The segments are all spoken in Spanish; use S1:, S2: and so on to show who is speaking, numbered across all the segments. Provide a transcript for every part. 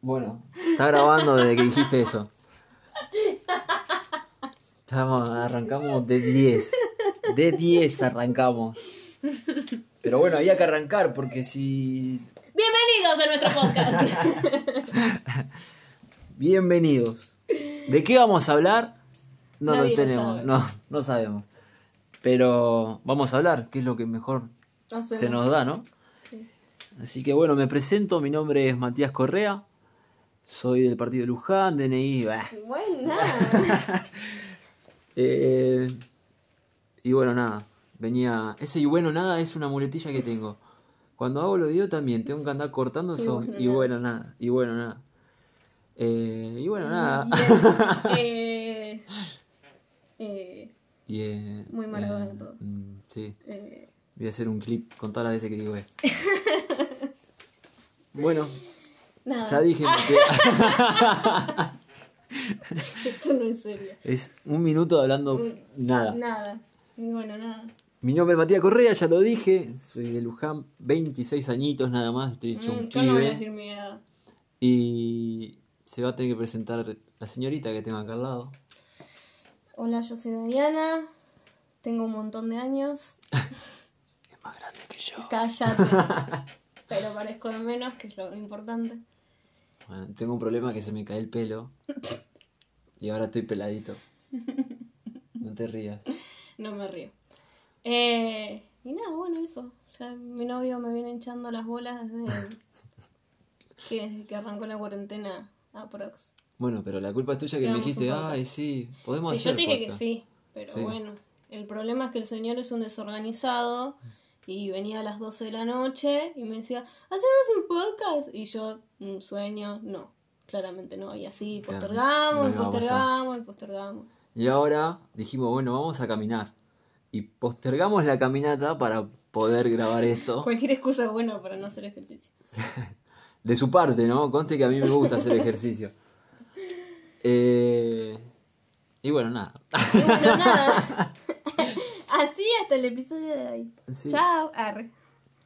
S1: Bueno, está grabando desde que dijiste eso. Estamos, arrancamos de 10. De 10 arrancamos. Pero bueno, había que arrancar porque si.
S2: Bienvenidos a nuestro podcast.
S1: Bienvenidos. ¿De qué vamos a hablar? No
S2: Nadie
S1: lo
S2: lo
S1: tenemos,
S2: sabe.
S1: no, no sabemos. Pero vamos a hablar, que es lo que mejor
S2: Hacemos.
S1: se nos da, ¿no?
S2: Sí.
S1: Así que bueno, me presento, mi nombre es Matías Correa, soy del partido de Luján, DNI, bah.
S2: Buena.
S1: Eh, y bueno, nada, venía, ese y bueno nada es una muletilla que tengo. Cuando hago los videos también tengo que andar cortando
S2: Y
S1: eso
S2: bueno,
S1: y bueno nada, y bueno nada. Eh, y bueno nada.
S2: Eh, eh,
S1: Y, eh,
S2: Muy maradona
S1: eh,
S2: todo.
S1: mm, sí,
S2: eh,
S1: voy a hacer un clip con todas las veces que digo eh. Bueno,
S2: nada.
S1: ya dije que
S2: Esto no es serio.
S1: es un minuto hablando
S2: Mm,
S1: nada.
S2: Nada. Bueno, nada.
S1: Mi nombre es Matías Correa, ya lo dije, soy de Luján, 26 añitos nada más, estoy hecho un
S2: Mm, yo no voy a decir mi edad.
S1: Y se va a tener que presentar la señorita que tengo acá al lado.
S2: Hola, yo soy Diana. Tengo un montón de años.
S1: Es más grande que yo.
S2: Cállate. Pero parezco de menos, que es lo importante.
S1: Bueno, tengo un problema que se me cae el pelo. Y ahora estoy peladito. No te rías.
S2: No me río. Eh, y nada, bueno, eso. Ya mi novio me viene hinchando las bolas desde que, desde que arrancó la cuarentena aprox.
S1: Bueno, pero la culpa es tuya que me dijiste, ay, sí, podemos
S2: Sí,
S1: hacer
S2: yo te dije que
S1: podcast".
S2: sí, pero
S1: Sí.
S2: bueno. El problema es que el señor es un desorganizado y venía a las 12 de la noche y me decía, ¿hacemos un podcast? Y yo, un sueño, no, claramente no. Y así
S1: Claro,
S2: postergamos,
S1: no pasar.
S2: postergamos, y postergamos.
S1: Y ahora dijimos, bueno, vamos a caminar. Y postergamos la caminata para poder grabar esto.
S2: Cualquier excusa es buena para no hacer ejercicio.
S1: De su parte, ¿no? Conste que a mí me gusta hacer ejercicio. Eh, y bueno, nada.
S2: Y bueno, nada. Hasta el episodio de hoy.
S1: Sí.
S2: Chao, arre.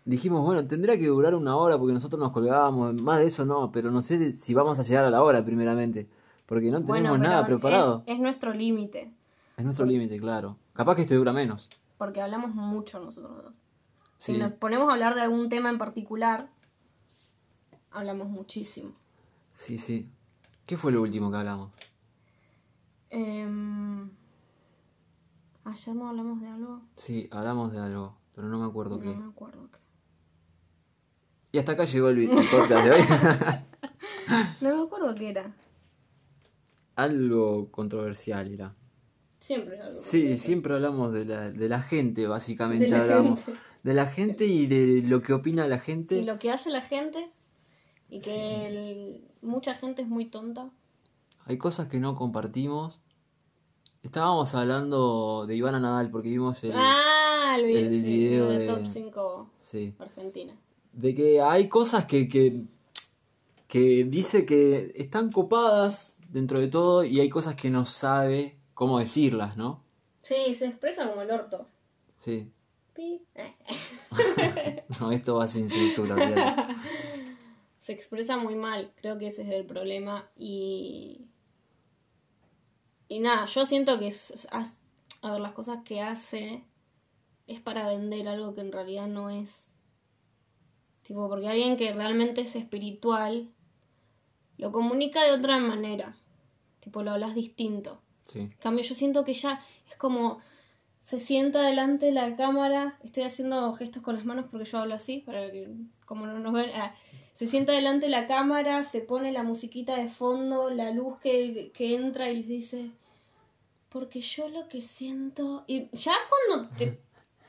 S1: Dijimos, bueno, tendrá que durar una hora porque nosotros nos colgábamos, más de eso no, pero no sé si vamos a llegar a la hora primeramente, porque no tenemos
S2: Bueno,
S1: nada preparado.
S2: Es, es nuestro límite,
S1: Es nuestro límite, claro. Capaz que este dura menos.
S2: porque hablamos mucho nosotros dos.
S1: Sí.
S2: Si nos ponemos a hablar de algún tema en particular, hablamos muchísimo.
S1: Sí, sí. ¿Qué fue lo último que hablamos?
S2: Em, ayer no hablamos de algo,
S1: Sí, hablamos de algo, pero no me acuerdo
S2: no
S1: qué.
S2: me acuerdo qué.
S1: Y hasta acá llegó el, el podcast de hoy.
S2: No me acuerdo qué era.
S1: algo controversial era.
S2: Siempre algo.
S1: Sí, siempre hablamos de la, de la gente, básicamente
S2: De la
S1: hablamos.
S2: gente.
S1: De la gente y de lo que opina la gente.
S2: Y lo que hace la gente, y que el- mucha gente es muy tonta.
S1: Hay cosas que no compartimos. Estábamos hablando de Ivana Nadal porque vimos el...
S2: ah, el, video,
S1: el
S2: sí,
S1: video
S2: de,
S1: de-
S2: Top 5
S1: Sí.
S2: Argentina.
S1: De que hay cosas que, que, que dice que están copadas dentro de todo y hay cosas que no sabe cómo decirlas, ¿no?
S2: Sí, se expresa como el orto.
S1: Sí.
S2: Pi. Eh.
S1: No, esto va sin censura.
S2: Se expresa muy mal, creo que ese es el problema. Y. Y nada, yo siento que es. A ver, las cosas que hace es para vender algo que en realidad no es. Tipo, porque alguien que realmente es espiritual lo comunica de otra manera. Tipo, lo hablas distinto.
S1: Sí.
S2: En cambio, yo siento que ya es como se sienta delante de la cámara. Estoy haciendo gestos con las manos porque yo hablo así, para que como no nos ven. ah, se sienta delante de la cámara, se pone la musiquita de fondo, la luz que, que entra y les dice. Porque yo lo que siento. Y ya cuando te,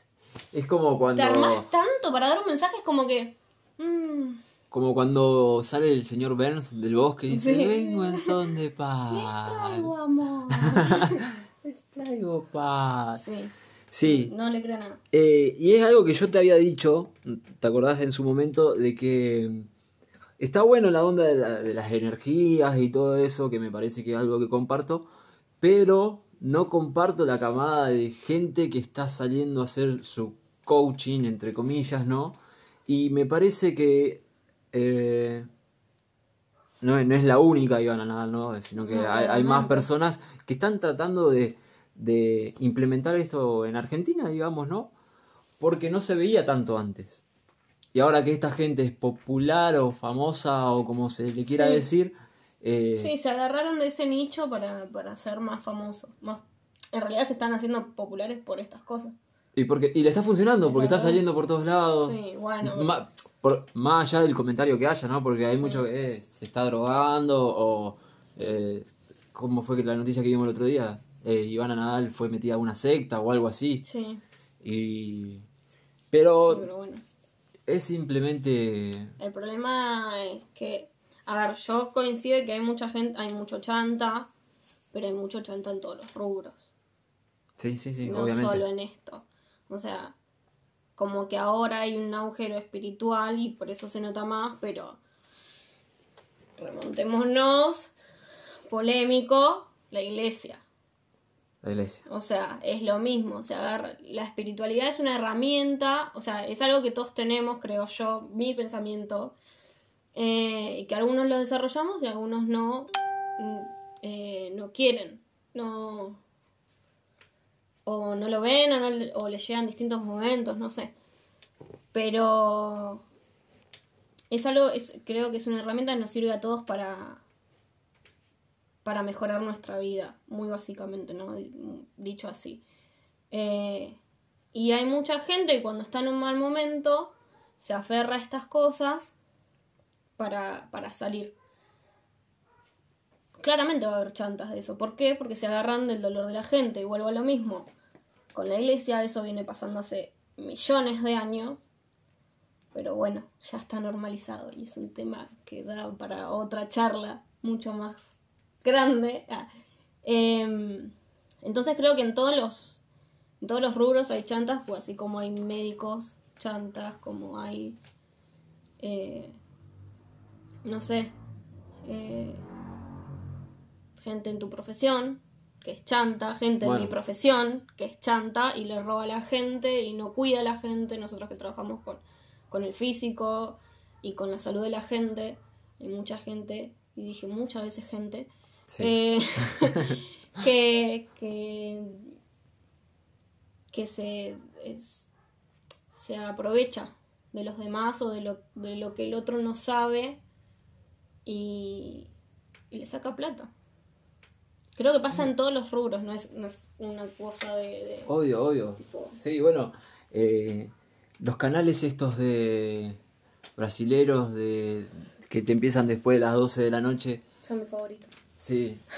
S1: Es como
S2: te
S1: cuando...
S2: armás tanto para dar un mensaje, es como que. mm,
S1: Como cuando sale el señor Burns del bosque y dice,
S2: Sí.
S1: vengo en son de
S2: les
S1: paz.
S2: traigo amor.
S1: Les traigo paz.
S2: sí,
S1: Sí,
S2: no le creo nada.
S1: Eh, y es algo que yo te había dicho, ¿te acordás en su momento? De que está bueno la onda de, la- de las energías y todo eso, que me parece que es algo que comparto, pero no comparto la camada de gente que está saliendo a hacer su coaching, entre comillas, ¿no? Y me parece que eh, no, es- no es la única Ivana Nadal, ¿no? Sino que
S2: No,
S1: hay, hay más personas que están tratando de, de implementar esto en Argentina, digamos, ¿no? Porque no se veía tanto antes. Y ahora que esta gente es popular o famosa o como se le quiera
S2: Sí.
S1: decir, eh,
S2: Sí, se agarraron de ese nicho para, para ser más famosos. Más... En realidad se están haciendo populares por estas cosas.
S1: y, porque, y le está funcionando, porque está saliendo por todos lados.
S2: Sí, bueno.
S1: Ma- por- más allá del comentario que haya, ¿no? Porque hay mucho que eh, se está drogando o... Eh, ¿Cómo fue que la noticia que vimos el otro día? Ivana Nadal fue metida a una secta o algo así.
S2: Sí,
S1: Y...
S2: sí,
S1: Pero
S2: pero bueno.
S1: es simplemente...
S2: El problema es que, a ver, yo coincido en que hay mucha gente, hay mucho chanta, pero hay mucho chanta en todos los rubros.
S1: Sí, sí, sí,
S2: no
S1: obviamente.
S2: solo en esto. O sea, como que ahora hay un agujero espiritual y por eso se nota más, pero remontémonos, polémico, la iglesia.
S1: La iglesia.
S2: O sea, es lo mismo. O sea, la espiritualidad es una herramienta, o sea, es algo que todos tenemos, creo yo, mi pensamiento, eh, que algunos lo desarrollamos y algunos no, mm, eh, no quieren, no, o no lo ven o, no, o les llegan distintos momentos, no sé. Pero es algo, es, creo que es una herramienta que nos sirve a todos para, para mejorar nuestra vida, muy básicamente, ¿no? Di- Dicho así. Eh, y hay mucha gente que cuando está en un mal momento se aferra a estas cosas para, para salir. Claramente va a haber chantas de eso. ¿Por qué? Porque se agarran del dolor de la gente. Y vuelvo a lo mismo. Con la iglesia eso viene pasando hace millones de años. Pero bueno, ya está normalizado y es un tema que da para otra charla mucho más grande. Ah, em, entonces creo que en todos los en todos los rubros hay chantas, pues así como hay médicos chantas, como hay eh, no sé eh, gente en tu profesión que es chanta, gente en mi profesión que es chanta y le roba a la gente y no cuida a la gente, nosotros que trabajamos con, con el físico y con la salud de la gente, hay mucha gente, y dije muchas veces gente,
S1: Sí.
S2: eh, que, que, que se, es- se aprovecha de los demás o de lo, de lo que el otro no sabe y, y le saca plata. Creo que pasa en todos los rubros, no es, no es una cosa de... de-
S1: Obvio, obvio.
S2: Tipo-
S1: Sí, bueno, eh, los canales estos de brasileros de que te empiezan después de las 12 de la noche,
S2: son mis favoritos.
S1: sí.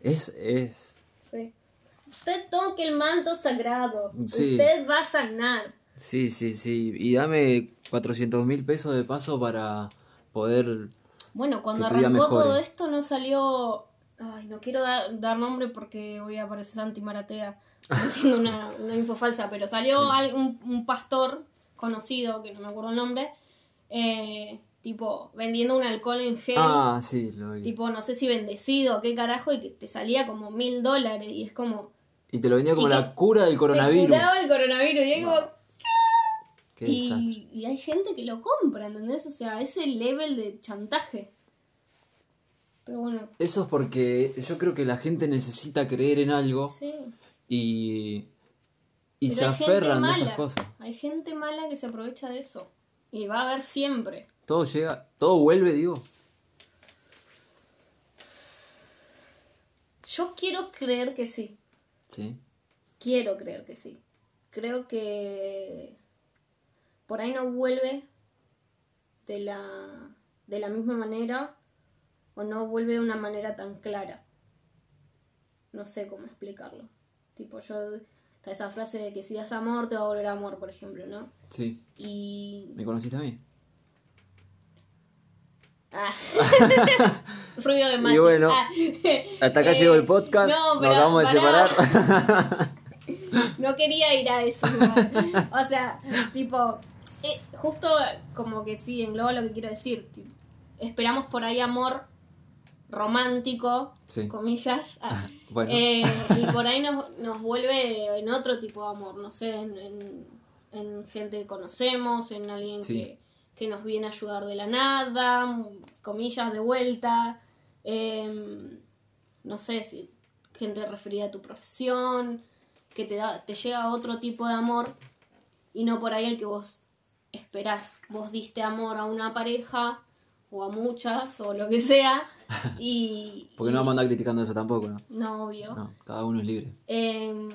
S1: Es, es,
S2: Sí. Usted toque el manto sagrado.
S1: Sí.
S2: Usted va a sanar.
S1: sí, sí, sí. Y dame 400 mil pesos de paso para poder...
S2: Bueno, cuando arrancó todo esto no salió... Ay, no quiero da- dar nombre porque voy a parecer Santi Maratea haciendo una, una info falsa, pero salió al- un, un pastor conocido, que no me acuerdo el nombre, eh, tipo vendiendo un alcohol en gel,
S1: Ah, sí, lo vi.
S2: tipo no sé si bendecido, qué carajo, y que te salía como mil dólares y es como...
S1: Y te lo vendía como la cura del
S2: Te
S1: coronavirus.
S2: curaba el coronavirus y es como... Y, y hay gente que lo compra, ¿entendés? O sea, ese level de chantaje. Pero bueno,
S1: Eso es porque yo creo que la gente necesita creer en algo
S2: sí.
S1: y, y
S2: Pero
S1: se aferran a esas
S2: mala.
S1: cosas.
S2: Hay gente mala que se aprovecha de eso. Y va a haber siempre.
S1: Todo llega, todo vuelve, digo.
S2: Yo quiero creer que sí.
S1: Sí.
S2: Quiero creer que sí. Creo que por ahí no vuelve de la, de la misma manera o no vuelve de una manera tan clara. No sé cómo explicarlo. Tipo, yo. Está esa frase de que si das amor, te va a volver amor, por ejemplo, ¿no?
S1: Sí.
S2: Y.
S1: ¿Me conociste a mí?
S2: Ah. Ruido de mate.
S1: Y bueno,
S2: Ah.
S1: Hasta acá
S2: Eh,
S1: llegó el podcast.
S2: no,
S1: Nos
S2: pero
S1: acabamos de
S2: pará.
S1: separar.
S2: No quería ir a eso. O sea, tipo, eh, justo como que sí, engloba lo que quiero decir. esperamos por ahí amor romántico,
S1: Sí.
S2: comillas. ah,
S1: bueno.
S2: eh, y por ahí nos, nos vuelve en otro tipo de amor, no sé, en, en- en gente que conocemos, en alguien
S1: Sí.
S2: que, que nos viene a ayudar de la nada, comillas de vuelta, em, no sé, si gente referida a tu profesión, que te, da, te llega otro tipo de amor y no por ahí el que vos esperás. Vos diste amor a una pareja o a muchas o lo que sea y...
S1: Porque no vamos a andar criticando eso tampoco, ¿no?
S2: No, obvio.
S1: No, cada uno es libre.
S2: Em,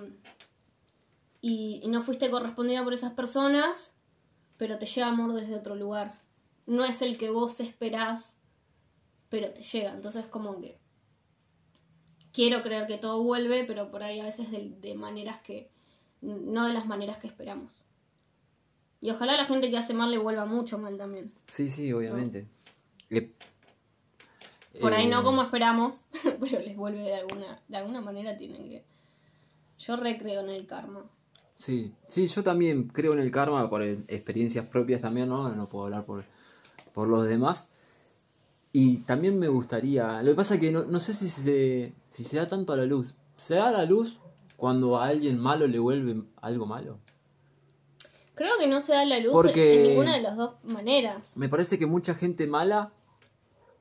S2: y, y no fuiste correspondida por esas personas, pero te llega amor desde otro lugar. No es el que vos esperás, pero te llega. Entonces como que quiero creer que todo vuelve, pero por ahí a veces de, de maneras que... no de las maneras que esperamos. Y ojalá la gente que hace mal le vuelva mucho mal también.
S1: Sí, sí, obviamente. Eh,
S2: Por ahí
S1: eh,
S2: no como esperamos, pero les vuelve de alguna, de alguna manera tienen que... Yo recreo en el karma.
S1: Sí, sí, yo también creo en el karma por eh, experiencias propias también, ¿no? No puedo hablar por, por los demás. Y también me gustaría, lo que pasa es que no, no sé si se, si se da tanto a la luz. ¿Se da a la luz cuando a alguien malo le vuelve algo malo?
S2: Creo que no se da la luz
S1: Porque-
S2: en ninguna de las dos maneras.
S1: Me parece que mucha gente mala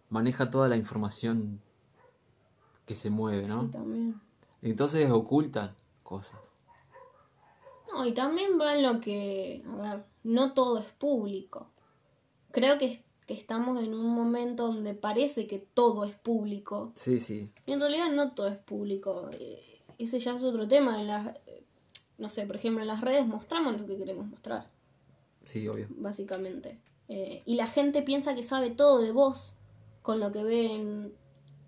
S1: maneja toda la información que se mueve, ¿no?
S2: Sí, también.
S1: Entonces ocultan cosas.
S2: No, y también va en lo que, a ver, no todo es público. Creo que, que estamos en un momento donde parece que todo es público.
S1: Sí, sí.
S2: Y en realidad no todo es público. Eh, Ese ya es otro tema. En las, no sé, por ejemplo, en las redes mostramos lo que queremos mostrar,
S1: Sí, obvio.
S2: básicamente. Eh, y la gente piensa que sabe todo de vos con lo que ve en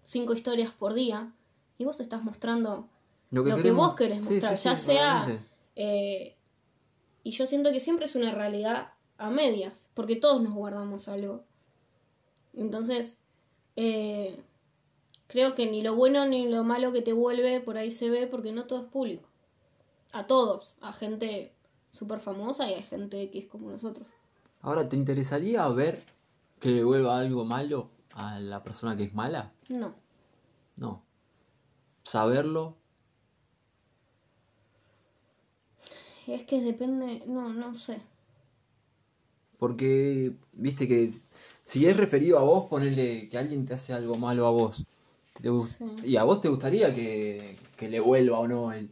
S2: cinco historias por día. Y vos estás mostrando lo que, vos querés mostrar,
S1: sí,
S2: ya
S1: sí,
S2: sea... eh, y yo siento que siempre es una realidad a medias, porque todos nos guardamos algo. Entonces, eh, creo que ni lo bueno ni lo malo que te vuelve por ahí se ve, porque no todo es público. A todos, a gente súper famosa y a gente que es como nosotros.
S1: Ahora, ¿te interesaría ver que le vuelva algo malo a la persona que es mala?
S2: No.
S1: No. Saberlo.
S2: Es que depende, no, no sé.
S1: Porque, viste que si es referido a vos, ponerle que alguien te hace algo malo a vos. Te
S2: Sí.
S1: Y a vos te gustaría que, que le vuelva o no el,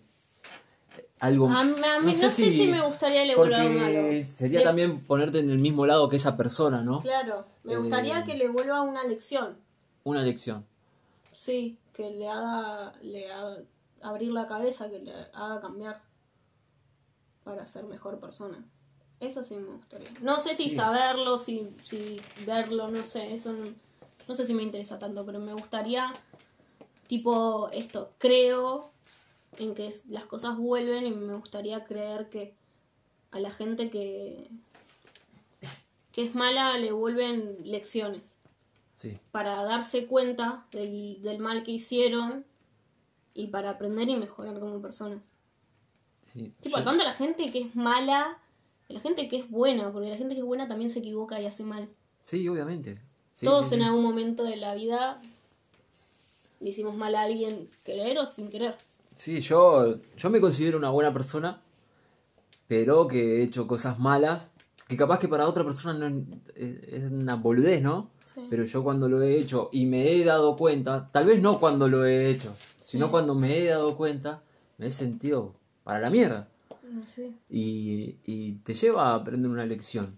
S1: algo
S2: A a mí no sé si me gustaría le vuelva algo malo.
S1: sería
S2: De-
S1: también ponerte en el mismo lado que esa persona, ¿no?
S2: Claro, me
S1: Eh,
S2: gustaría que le vuelva una lección.
S1: Una lección.
S2: Sí, que le haga, le haga abrir la cabeza, que le haga cambiar para ser mejor persona. Eso sí me gustaría. No sé si
S1: Sí.
S2: saberlo, si, si verlo, no sé, eso no, no sé si me interesa tanto, pero me gustaría, tipo, esto, creo en que las cosas vuelven y me gustaría creer que a la gente que, que es mala le vuelven lecciones
S1: Sí.
S2: para darse cuenta del, del mal que hicieron y para aprender y mejorar como personas.
S1: sí.
S2: Tipo,
S1: Yo-
S2: tanto la gente que es mala, la gente que es buena, porque la gente que es buena también se equivoca y hace mal.
S1: sí, obviamente. Sí,
S2: Todos en algún momento de la vida le hicimos mal a alguien querer o sin querer.
S1: Sí, yo, yo me considero una buena persona, pero que he hecho cosas malas, que capaz que para otra persona no es, es- una boludez, ¿no?
S2: Sí.
S1: Pero yo cuando lo he hecho y me he dado cuenta, tal vez no cuando lo he hecho, sino
S2: Sí.
S1: cuando me he dado cuenta, me he sentido para la mierda.
S2: Sé.
S1: Y, y te lleva a aprender una lección.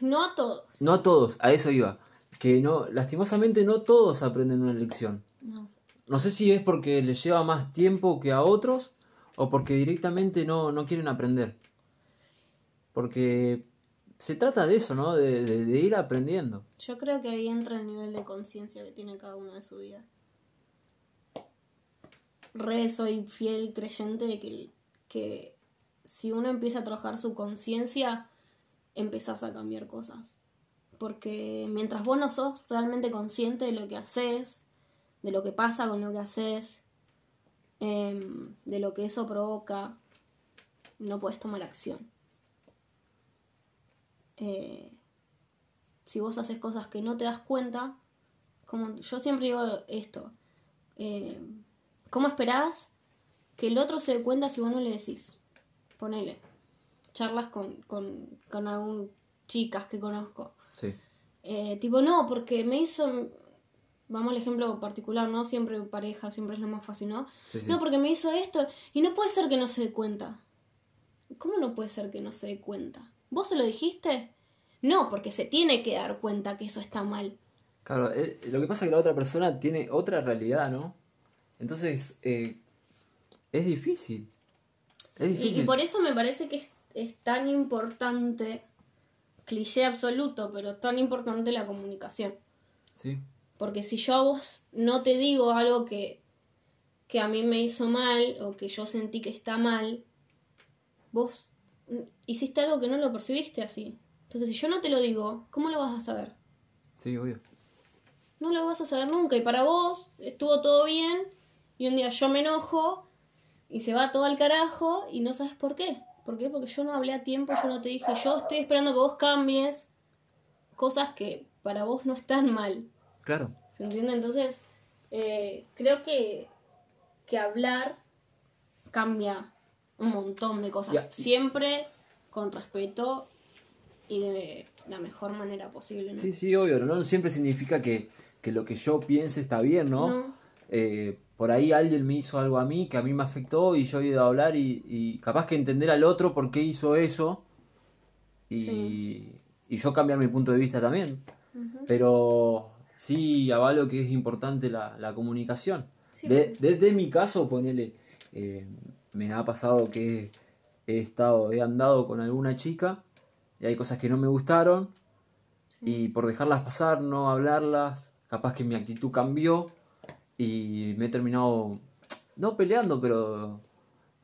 S2: No a todos.
S1: No a todos, a eso iba. Que no, lastimosamente no todos aprenden una lección.
S2: No.
S1: No sé si es porque les lleva más tiempo que a otros o porque directamente no, no quieren aprender. Porque se trata de eso, ¿no? De, ir aprendiendo.
S2: Yo creo que ahí entra el nivel de conciencia que tiene cada uno de su vida. Re soy fiel creyente de que, que si uno empieza a trabajar su conciencia, empezás a cambiar cosas. Porque mientras vos no sos realmente consciente de lo que haces, de lo que pasa con lo que haces, em, de lo que eso provoca, no puedes tomar acción. Eh, si vos haces cosas que no te das cuenta, como yo siempre digo esto, eh, ¿cómo esperás que el otro se dé cuenta si vos no le decís? Ponele, charlas con, con, con algún chicas que conozco.
S1: Sí.
S2: Eh, tipo, no, porque me hizo. Vamos al ejemplo particular, ¿no? Siempre pareja, siempre es lo más fácil, ¿no?
S1: Sí, sí.
S2: No, porque me hizo esto. Y no puede ser que no se dé cuenta. ¿Cómo no puede ser que no se dé cuenta? ¿Vos se lo dijiste? No, porque se tiene que dar cuenta que eso está mal.
S1: Claro, eh, lo que pasa es que la otra persona tiene otra realidad, ¿no? Entonces, eh, es difícil. Es
S2: Y,
S1: difícil.
S2: y por eso me parece que es, es tan importante, cliché absoluto, pero tan importante la comunicación.
S1: Sí,
S2: Porque si yo a vos no te digo algo que, que a mí me hizo mal o que yo sentí que está mal, vos hiciste algo que no lo percibiste así. Entonces, si yo no te lo digo, ¿cómo lo vas a saber?
S1: sí, obvio.
S2: No lo vas a saber nunca. Y para vos estuvo todo bien y un día yo me enojo y se va todo al carajo y no sabes por qué. ¿Por qué? Porque yo no hablé a tiempo, yo no te dije, yo estoy esperando que vos cambies cosas que para vos no están mal.
S1: Claro.
S2: ¿Se entiende? Entonces, eh, creo que, que hablar cambia un montón de cosas. Siempre con respeto y de la mejor manera posible. ¿no?
S1: Sí, sí, obvio. No siempre significa que, que lo que yo piense está bien, ¿no?
S2: No.
S1: Eh, por ahí alguien me hizo algo a mí que a mí me afectó y yo he ido a hablar y, y capaz que entender al otro por qué hizo eso y,
S2: Sí.
S1: y yo cambiar mi punto de vista también. Pero sí avalo que es importante la, la comunicación.
S2: Sí,
S1: De- desde mi caso, ponele, eh, me ha pasado que he estado, he andado con alguna chica y hay cosas que no me gustaron y por dejarlas pasar, no hablarlas, capaz que mi actitud cambió y me he terminado, no peleando, pero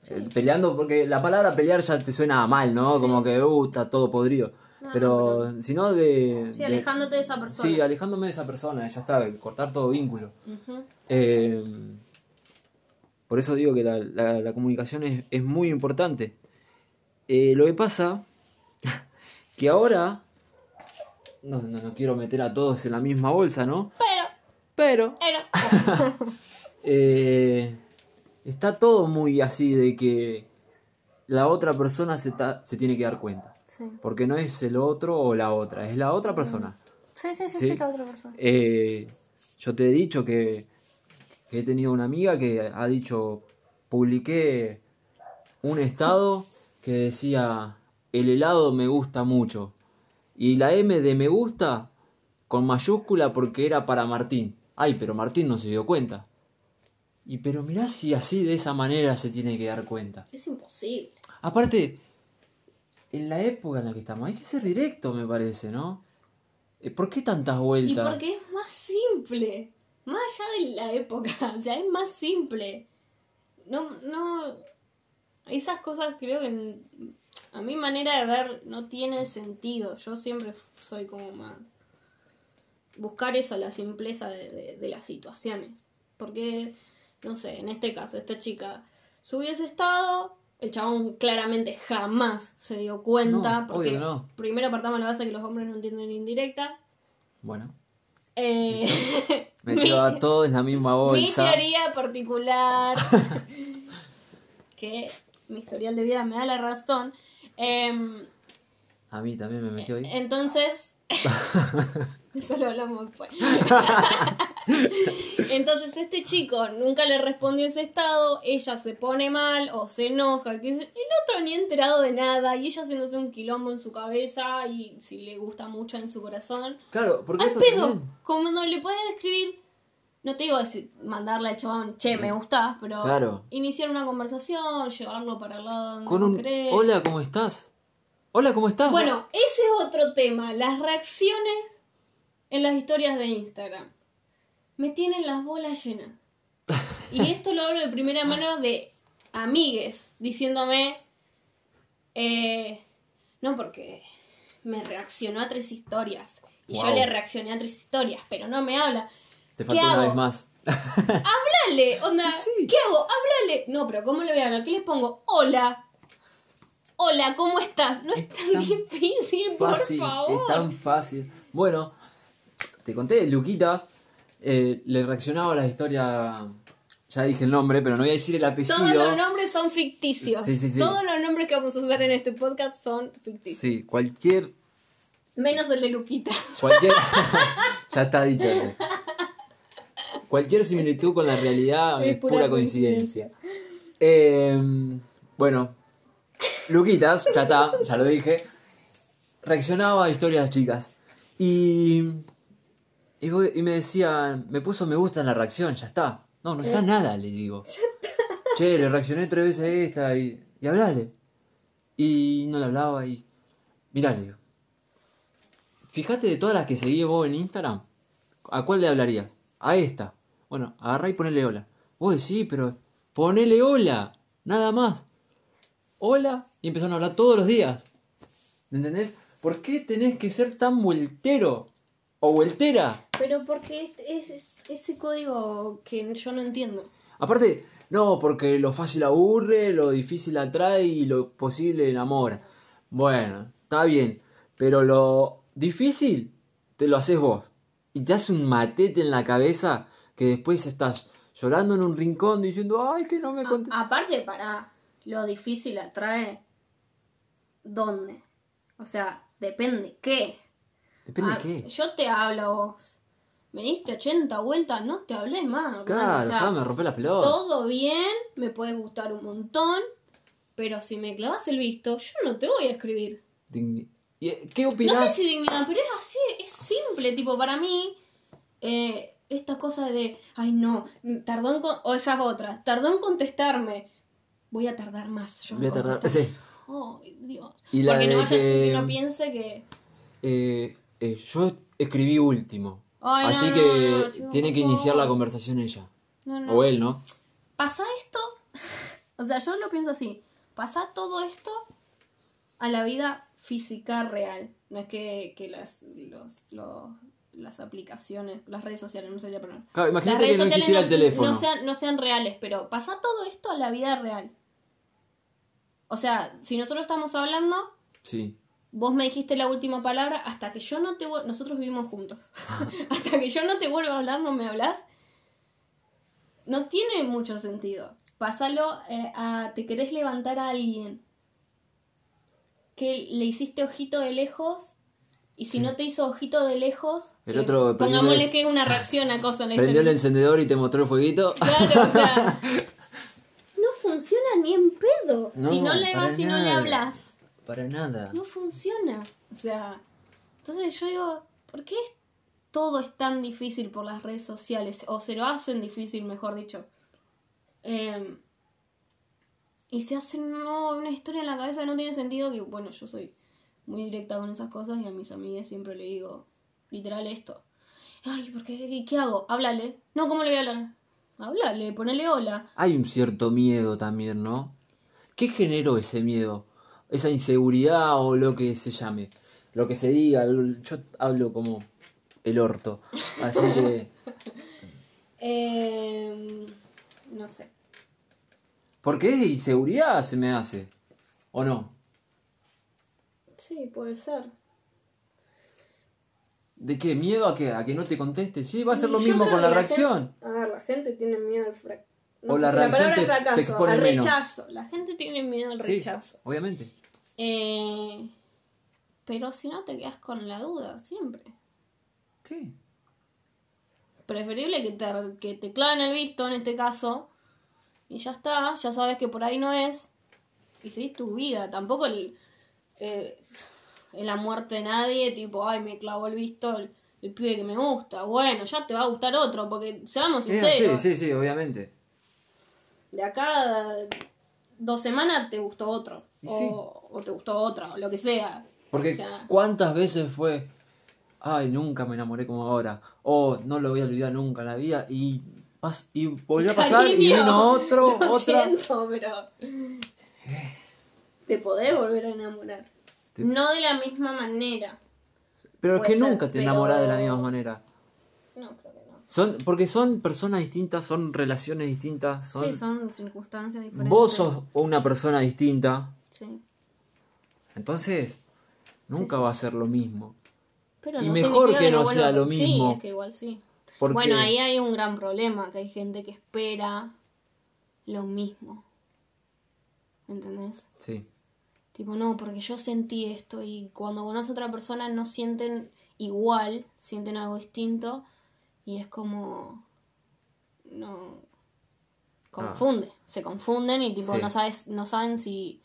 S1: eh, peleando porque la palabra pelear ya te suena mal, ¿no?
S2: Sí.
S1: Como que, uh, está todo podrido.
S2: No,
S1: pero, si no de...
S2: Sí, alejándote de esa persona.
S1: Sí, alejándome de esa persona, ya está, cortar todo vínculo. Eh, por eso digo que la, la- la comunicación es, es muy importante. Eh, lo que pasa que ahora, no, no, no quiero meter a todos en la misma bolsa, ¿no?
S2: Pero,
S1: Pero
S2: pero.
S1: eh, está todo muy así de que la otra persona se, ta- se tiene que dar cuenta.
S2: Sí.
S1: Porque no es el otro o la otra, es la otra persona.
S2: Sí, sí, sí,
S1: Sí.
S2: sí, la otra persona.
S1: Eh, yo te he dicho que, que he tenido una amiga que ha dicho, publiqué un estado que decía, el helado me gusta mucho. Y la M de me gusta con mayúscula porque era para Martín. Ay, pero Martín no se dio cuenta. Y pero mirá si así de esa manera se tiene que dar cuenta.
S2: Es imposible.
S1: Aparte, en la época en la que estamos, hay que ser directo, me parece, ¿no? Eh, ¿Por qué tantas
S2: Y
S1: vueltas?
S2: porque es más simple. Más allá de la época. O sea, es más simple. No, no. Esas cosas creo que a mi manera de ver no tiene sentido. Yo siempre soy como más. Buscar eso, la simpleza de, de- de las situaciones. Porque, no sé, en este caso, esta chica subió ese estado. El chabón claramente jamás se dio cuenta.
S1: No,
S2: porque
S1: obvio no.
S2: primero partamos la base que los hombres no entienden indirecta.
S1: Bueno,
S2: Eh,
S1: metió a todos en la misma
S2: mi
S1: bolsa.
S2: teoría particular, que mi historial de vida me da la razón. Em,
S1: A mí también me metió ahí.
S2: entonces, eso lo hablamos después. entonces este chico nunca le respondió ese estado, ella se pone mal o se enoja, que el otro ni enterado de nada y ella haciéndose un quilombo en su cabeza y si le gusta mucho en su corazón.
S1: Claro, porque
S2: Al
S1: eso
S2: pedo,
S1: también.
S2: como no le puedes escribir, no te digo decir, mandarle al chabón, che, me gustás, pero
S1: Claro.
S2: iniciar una conversación, llevarlo para el lado donde
S1: Con un
S2: querés.
S1: hola, ¿cómo estás? Hola, ¿cómo estás?
S2: Bueno, ese es otro tema, las reacciones en las historias de Instagram. Me tienen las bolas llenas. Y esto lo hablo de primera mano de amigues, diciéndome, eh, no porque me reaccionó a tres historias. Y yo le reaccioné a tres historias, pero no me habla.
S1: Te
S2: ¿Qué
S1: faltó una
S2: hago?
S1: vez más.
S2: Háblale, onda,
S1: Sí.
S2: ¿qué hago? Háblale. No, pero ¿cómo le voy a hablar? ¿Qué le pongo? Hola. Hola, ¿cómo estás? No es tan
S1: tan
S2: difícil,
S1: Fácil,
S2: por favor.
S1: es tan fácil. Bueno, te conté, Luquitas eh, le reaccionaba a la historia. Ya dije el nombre, pero no voy a decir el apellido.
S2: Todos los nombres son ficticios.
S1: Sí, sí, sí.
S2: Todos los nombres que vamos a usar en este podcast son ficticios.
S1: Sí, cualquier
S2: Menos el de Luquita.
S1: Cualquier... ya está dicho ese. Cualquier similitud con la realidad es,
S2: Es
S1: pura,
S2: pura
S1: coincidencia. Eh, bueno, Luquitas, ya está, ya lo dije, reaccionaba a historias chicas. Y, y, voy- y me decían, me puso me gusta en la reacción, ya está. No, no está nada, le digo. Che, le reaccioné tres veces a esta y, y hablale. Y no le hablaba y... Mirá, le digo. Fíjate de todas las que seguí vos en Instagram, ¿a cuál le hablarías? A esta. Bueno, agarrá y ponele hola. Vos sí, pero ponele hola, nada más. Hola, y empezaron a hablar todos los días. ¿Me entendés? ¿Por qué tenés que ser tan vueltero? O vueltera.
S2: Pero porque es, es- ese código que yo no entiendo.
S1: Aparte, no, porque lo fácil aburre, lo difícil atrae y lo posible enamora. Bueno, está bien, pero lo difícil te lo haces vos. Y te hace un matete en la cabeza que después estás llorando en un rincón diciendo, ay, que no me conté.
S2: Aparte, para lo difícil atrae. ¿Dónde? O sea, depende qué.
S1: Depende
S2: Ah,
S1: de qué.
S2: Yo te hablo a vos. Me diste 80 vueltas, no te hablé más.
S1: Claro,
S2: O sea,
S1: me rompe la pelota.
S2: todo bien, me puede gustar un montón, pero si me clavas el visto, yo no te voy a escribir.
S1: Digni- ¿Y, eh, ¿Qué
S2: No
S1: opinás?
S2: sé si dignidad, pero es así, es simple, tipo, para mí, eh, esta cosa de, ay no, tardó en, o esas otras, tardó en contestarme, voy a tardar más. Yo
S1: Voy a tardar- sí.
S2: Ay, Dios.
S1: Y
S2: Porque no vaya
S1: que-
S2: que no piense que...
S1: Eh, eh, yo escribí último.
S2: Ay,
S1: así
S2: no,
S1: que
S2: no, no, chicos,
S1: tiene que iniciar la conversación ella. O él, ¿no?
S2: pasa esto, o sea, yo lo pienso así, pasa todo esto a la vida física real. No es que, que las, los, los- las aplicaciones, las redes sociales, no sería palabra.
S1: Claro, imagínate
S2: Las redes
S1: que no existiera el teléfono.
S2: No sean, no sean reales, pero pasa todo esto a la vida real. O sea, si nosotros estamos hablando,
S1: Sí.
S2: Vos me dijiste la última palabra, hasta que yo no te nosotros vivimos juntos. hasta que yo no te vuelva a hablar, no me hablas. No tiene mucho sentido. Pásalo eh, a te querés levantar a alguien que le hiciste ojito de lejos y si no te hizo ojito de lejos,
S1: El
S2: que
S1: otro prendió
S2: pongámosle
S1: el-
S2: que es una reacción a cosa en la
S1: Prendió el encendedor y te mostró el fueguito.
S2: Claro, o sea, no funciona ni en pedo.
S1: No,
S2: si no le vas y no le hablas.
S1: Para nada.
S2: no funciona. O sea, entonces yo digo, ¿por qué todo es tan difícil por las redes sociales? O se lo hacen difícil, mejor dicho. Eh, y se hacen no, una historia en la cabeza que no tiene sentido, que bueno, yo soy muy directa con esas cosas y a mis amigas siempre le digo, literal esto. Ay, ¿por qué? ¿Qué, qué hago? Háblale. No, ¿cómo le voy a hablar? Háblale, ponele hola.
S1: Hay un cierto miedo también, ¿no? ¿Qué generó ese miedo? Esa inseguridad o lo que se llame. Lo que se diga. Yo hablo como el orto. Así que...
S2: Eh, no sé.
S1: ¿Por qué inseguridad se me hace? ¿O no?
S2: Sí, puede ser.
S1: ¿De qué? ¿Miedo a que, a que no te conteste? Sí, va a ser lo mismo con la reacción.
S2: gente- a ver, la gente tiene miedo al fracaso.
S1: O la reacción te- te expone
S2: al
S1: menos.
S2: rechazo. La gente tiene miedo al
S1: Sí,
S2: rechazo.
S1: obviamente.
S2: Eh, pero si no te quedas con la duda, siempre.
S1: Sí.
S2: Preferible que te, que te claven el visto en este caso. Y ya está, ya sabes que por ahí no es. Y seguís tu vida. Tampoco el, eh, en la muerte de nadie, tipo, ay, me clavó el visto el, el pibe que me gusta. Bueno, ya te va a gustar otro, porque seamos sinceros.
S1: sí, sí, sí, obviamente.
S2: De acá dos semanas te gustó otro. O, te gustó otra, o lo que sea.
S1: Porque
S2: O sea,
S1: cuántas veces fue, ay, nunca me enamoré como ahora, o no lo voy a olvidar nunca en la vida, y, pas- y volvió a pasar y vino otro,
S2: lo
S1: otra.
S2: siento, pero te podés volver a enamorar.
S1: Te-
S2: No de la misma manera.
S1: Pero es
S2: Puede
S1: que
S2: ser,
S1: nunca te
S2: pero-
S1: enamorás de la misma manera.
S2: No, creo que no.
S1: Son, porque son personas distintas, son relaciones distintas, son,
S2: Sí, son circunstancias diferentes.
S1: vos sos una persona distinta,
S2: Sí.
S1: entonces nunca va a ser lo mismo.
S2: Pero
S1: Y
S2: no
S1: mejor que no sea lo mismo.
S2: Sí, es que igual sí.
S1: Porque
S2: Bueno, ahí hay un gran problema, que hay gente que espera lo mismo. ¿Entendés?
S1: sí.
S2: Tipo, no, porque yo sentí esto y cuando conoce a otra persona no sienten igual, sienten algo distinto y es como... No... Confunde, se confunden y tipo
S1: Sí.
S2: no sabes, no saben si,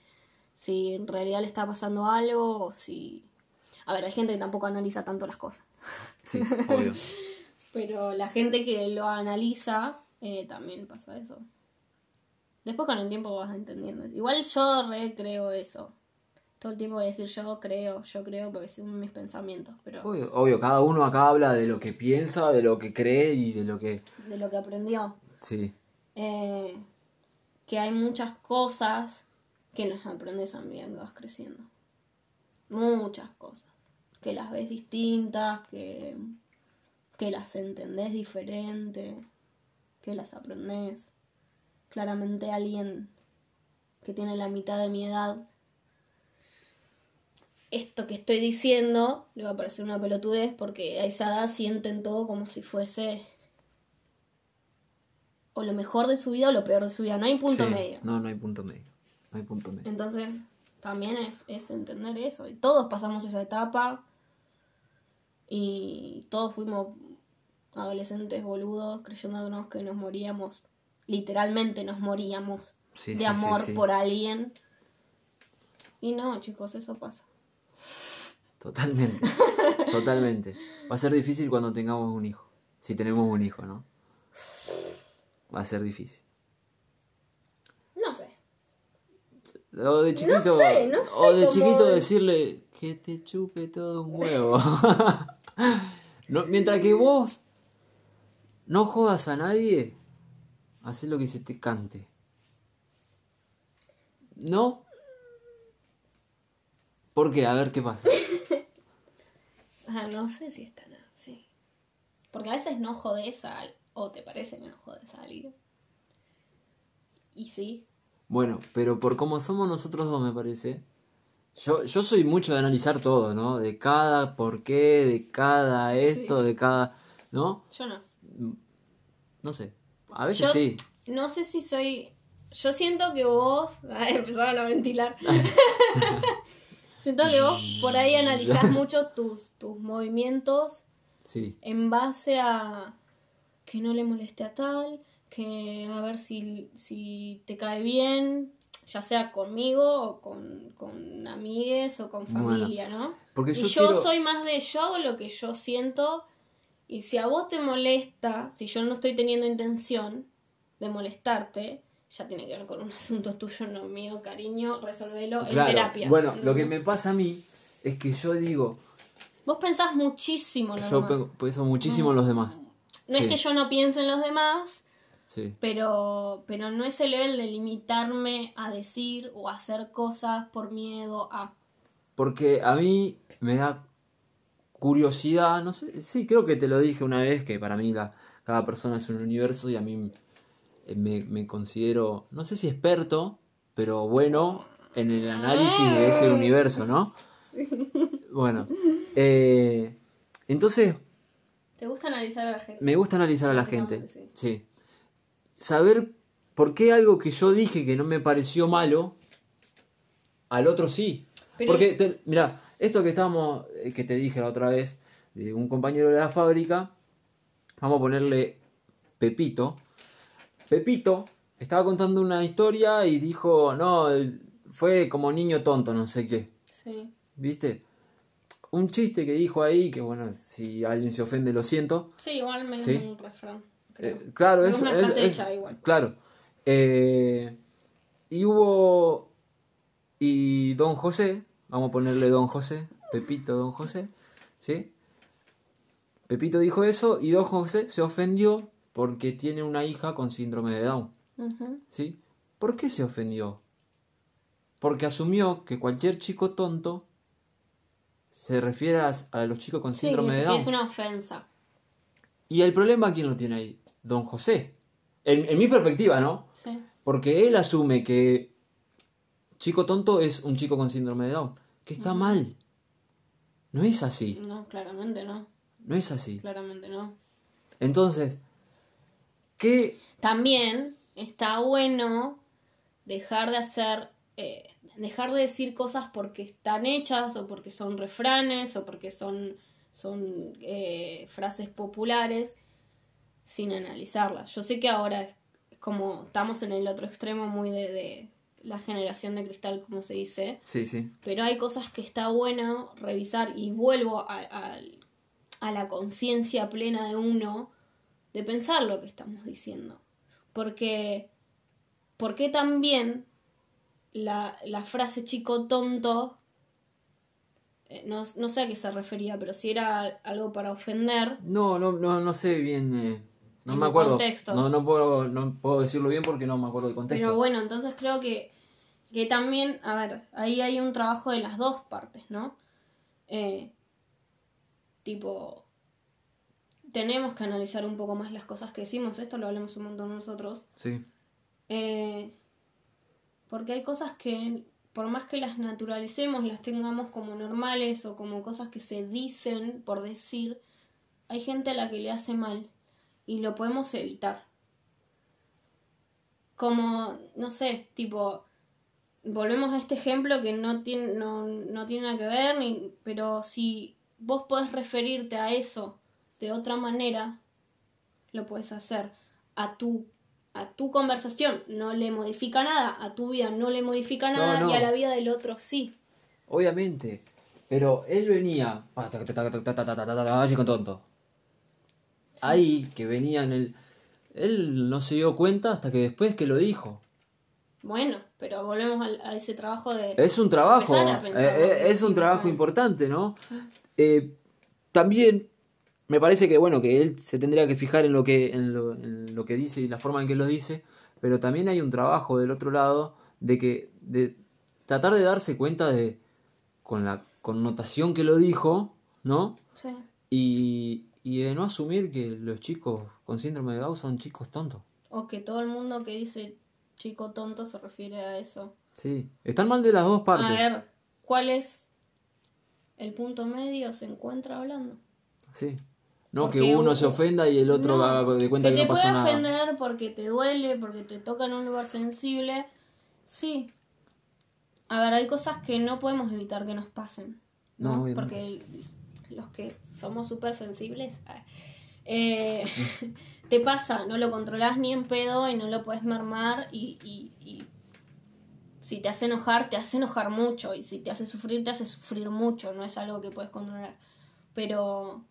S2: si en realidad le está pasando algo o si... A ver, hay gente que tampoco analiza tanto las cosas.
S1: Sí, obvio.
S2: Pero la gente que lo analiza, eh, también pasa eso. Después con el tiempo vas entendiendo. Igual yo re creo eso. Todo el tiempo voy a decir yo creo, yo creo, porque son mis pensamientos. Pero
S1: obvio. Obvio, cada uno acá habla de lo que piensa, de lo que cree y de lo que...
S2: de lo que aprendió.
S1: Sí,
S2: eh, que hay muchas cosas que las aprendes a medida que vas creciendo. Muchas cosas. Que las ves distintas, que, que las entendés diferente, que las aprendés. Claramente alguien que tiene la mitad de mi edad, esto que estoy diciendo le va a parecer una pelotudez porque a esa edad sienten todo como si fuese o lo mejor de su vida o lo peor de su vida. No hay punto
S1: Sí.
S2: medio.
S1: No, no hay punto medio. No hay punto medio.
S2: Entonces, también es, es entender eso. Y todos pasamos esa etapa. Y todos fuimos adolescentes boludos creyéndonos que nos moríamos. Literalmente nos moríamos
S1: Sí,
S2: de
S1: sí,
S2: amor por alguien. Y no, chicos, eso pasa.
S1: Totalmente. Totalmente. Va a ser difícil cuando tengamos un hijo. Si tenemos un hijo, ¿no? Va a ser difícil.
S2: No sé.
S1: O de chiquito,
S2: sé, no sé
S1: o de chiquito decirle que te chupe todo un huevo. No, mientras que vos no jodas a nadie, haz lo que se te cante. ¿No? ¿Por qué? A ver qué pasa.
S2: Ah, no sé si es tan así. Porque a veces no jodes a o te parece que no jodes a alguien. Y sí.
S1: Bueno, pero por cómo somos nosotros dos, me parece. Yo, yo soy mucho de analizar todo, ¿no? De cada por qué, de cada esto, de cada. ¿No?
S2: Yo no.
S1: No sé. A veces
S2: Yo
S1: sí.
S2: no sé si soy. Yo siento que vos. Ay, empezaron a ventilar. siento que vos por ahí analizás mucho tus, tus movimientos
S1: Sí.
S2: en base a que no le moleste a tal, que a ver si, si te cae bien, ya sea conmigo o con, con amigues o con
S1: Bueno,
S2: familia, ¿no?
S1: porque
S2: y
S1: yo
S2: yo
S1: quiero-
S2: soy más de yo hago lo que yo siento y si a vos te molesta, si yo no estoy teniendo intención de molestarte, ya tiene que ver con un asunto tuyo, no mío, cariño, resolvelo en terapia.
S1: Bueno, lo que me
S2: ¿entendés?
S1: pasa a mí es que yo digo,
S2: Vos pensás muchísimo en los
S1: yo
S2: demás.
S1: pe- pienso muchísimo en los demás.
S2: No
S1: Sí,
S2: es que yo no piense en los demás,
S1: Sí.
S2: pero, pero no es el nivel de limitarme a decir o a hacer cosas por miedo a.
S1: Porque a mí me da curiosidad, no sé, sí, creo que te lo dije una vez, que para mí la, cada persona es un universo y a mí me, me considero, no sé si experto, pero bueno en el análisis de ese universo, ¿no? Bueno, eh, entonces
S2: ¿Te gusta analizar a la gente?
S1: me gusta analizar a la gente,
S2: sí.
S1: sí. Saber por qué algo que yo dije que no me pareció malo, al otro sí.
S2: Pero-
S1: Porque, te- mira, esto que estábamos, eh, que te dije la otra vez, de un compañero de la fábrica, vamos a ponerle Pepito. Pepito estaba contando una historia y dijo, no, fue como niño tonto, no sé qué.
S2: Sí.
S1: ¿Viste? Un chiste que dijo ahí, que bueno, si alguien se ofende, lo siento.
S2: Sí, igual me
S1: Sí.
S2: un refrán. creo.
S1: Eh, claro,
S2: Es
S1: es,
S2: una frase
S1: es-
S2: hecha igual.
S1: Claro. Eh, y hubo. Y Don José, vamos a ponerle Don José, Pepito Don José, ¿sí? Pepito dijo eso y Don José se ofendió porque tiene una hija con síndrome de Down. ¿sí? ¿Por qué se ofendió? Porque asumió que cualquier chico tonto se refiere a, los chicos con
S2: Sí,
S1: síndrome de Down.
S2: que es una ofensa.
S1: Y el problema, ¿quién lo tiene ahí? Don José. En, en mi perspectiva, ¿no?
S2: Sí.
S1: Porque él asume que chico tonto es un chico con síndrome de Down. Que está mal. No es así.
S2: No, claramente no.
S1: No es así.
S2: Claramente no.
S1: Entonces, ¿qué?
S2: También está bueno dejar de hacer, eh, dejar de decir cosas porque están hechas o porque son refranes o porque son, son eh, frases populares sin analizarlas. Yo sé que ahora es como estamos en el otro extremo muy de, de la generación de cristal, como se dice.
S1: Sí, sí.
S2: Pero hay cosas que está bueno revisar y vuelvo a, a- a la conciencia plena de uno de pensar lo que estamos diciendo. Porque, porque también la, la frase chico tonto, eh, no, no sé a qué se refería, pero si era algo para ofender,
S1: No, no, no, no sé bien. eh, no me acuerdo.
S2: contexto.
S1: No, no puedo, no puedo decirlo bien porque no me acuerdo del contexto.
S2: Pero bueno, entonces creo que, que también, a ver, ahí hay un trabajo de las dos partes, ¿no? Eh, tipo, tenemos que analizar un poco más las cosas que decimos, esto lo hablamos un montón nosotros,
S1: Sí.
S2: eh, porque hay cosas que, por más que las naturalicemos, las tengamos como normales o como cosas que se dicen por decir, hay gente a la que le hace mal y lo podemos evitar. Como, no sé, tipo, volvemos a este ejemplo que no tiene, no, no tiene nada que ver, ni, pero si vos podés referirte a eso de otra manera, lo puedes hacer a tu a tu conversación no le modifica nada, a tu vida no le modifica nada y a la vida del otro sí.
S1: Obviamente, pero él venía con tonto. Ahí que venía en el él no se dio cuenta hasta que después que lo dijo.
S2: Bueno, pero volvemos a, a ese trabajo de
S1: Es un trabajo,
S2: pensar,
S1: es, un trabajo importante, ¿no? También me parece que bueno que él se tendría que fijar en lo que en lo, en lo que dice y la forma en que lo dice pero también hay un trabajo del otro lado de que de tratar de darse cuenta de con la connotación que lo dijo no
S2: Sí.
S1: y, y de no asumir que los chicos con síndrome de Down son chicos tontos
S2: O que todo el mundo que dice chico tonto se refiere a eso.
S1: sí están mal de las dos partes
S2: A ver, ¿cuál es el punto medio? Se encuentra hablando.
S1: sí no
S2: Porque
S1: que uno
S2: un-
S1: se ofenda y el otro
S2: No,
S1: haga de cuenta que,
S2: te
S1: no pasó
S2: puede
S1: nada
S2: ofender porque te duele, porque te toca en un lugar sensible. Sí. A ver, hay cosas que no podemos evitar que nos pasen. ¿no? Porque los que somos súper sensibles, ah, eh, te pasa, no lo controlas ni en pedo y no lo puedes mermar y, y, y si te hace enojar, te hace enojar mucho y si te hace sufrir, te hace sufrir mucho, no es algo que puedes controlar. Pero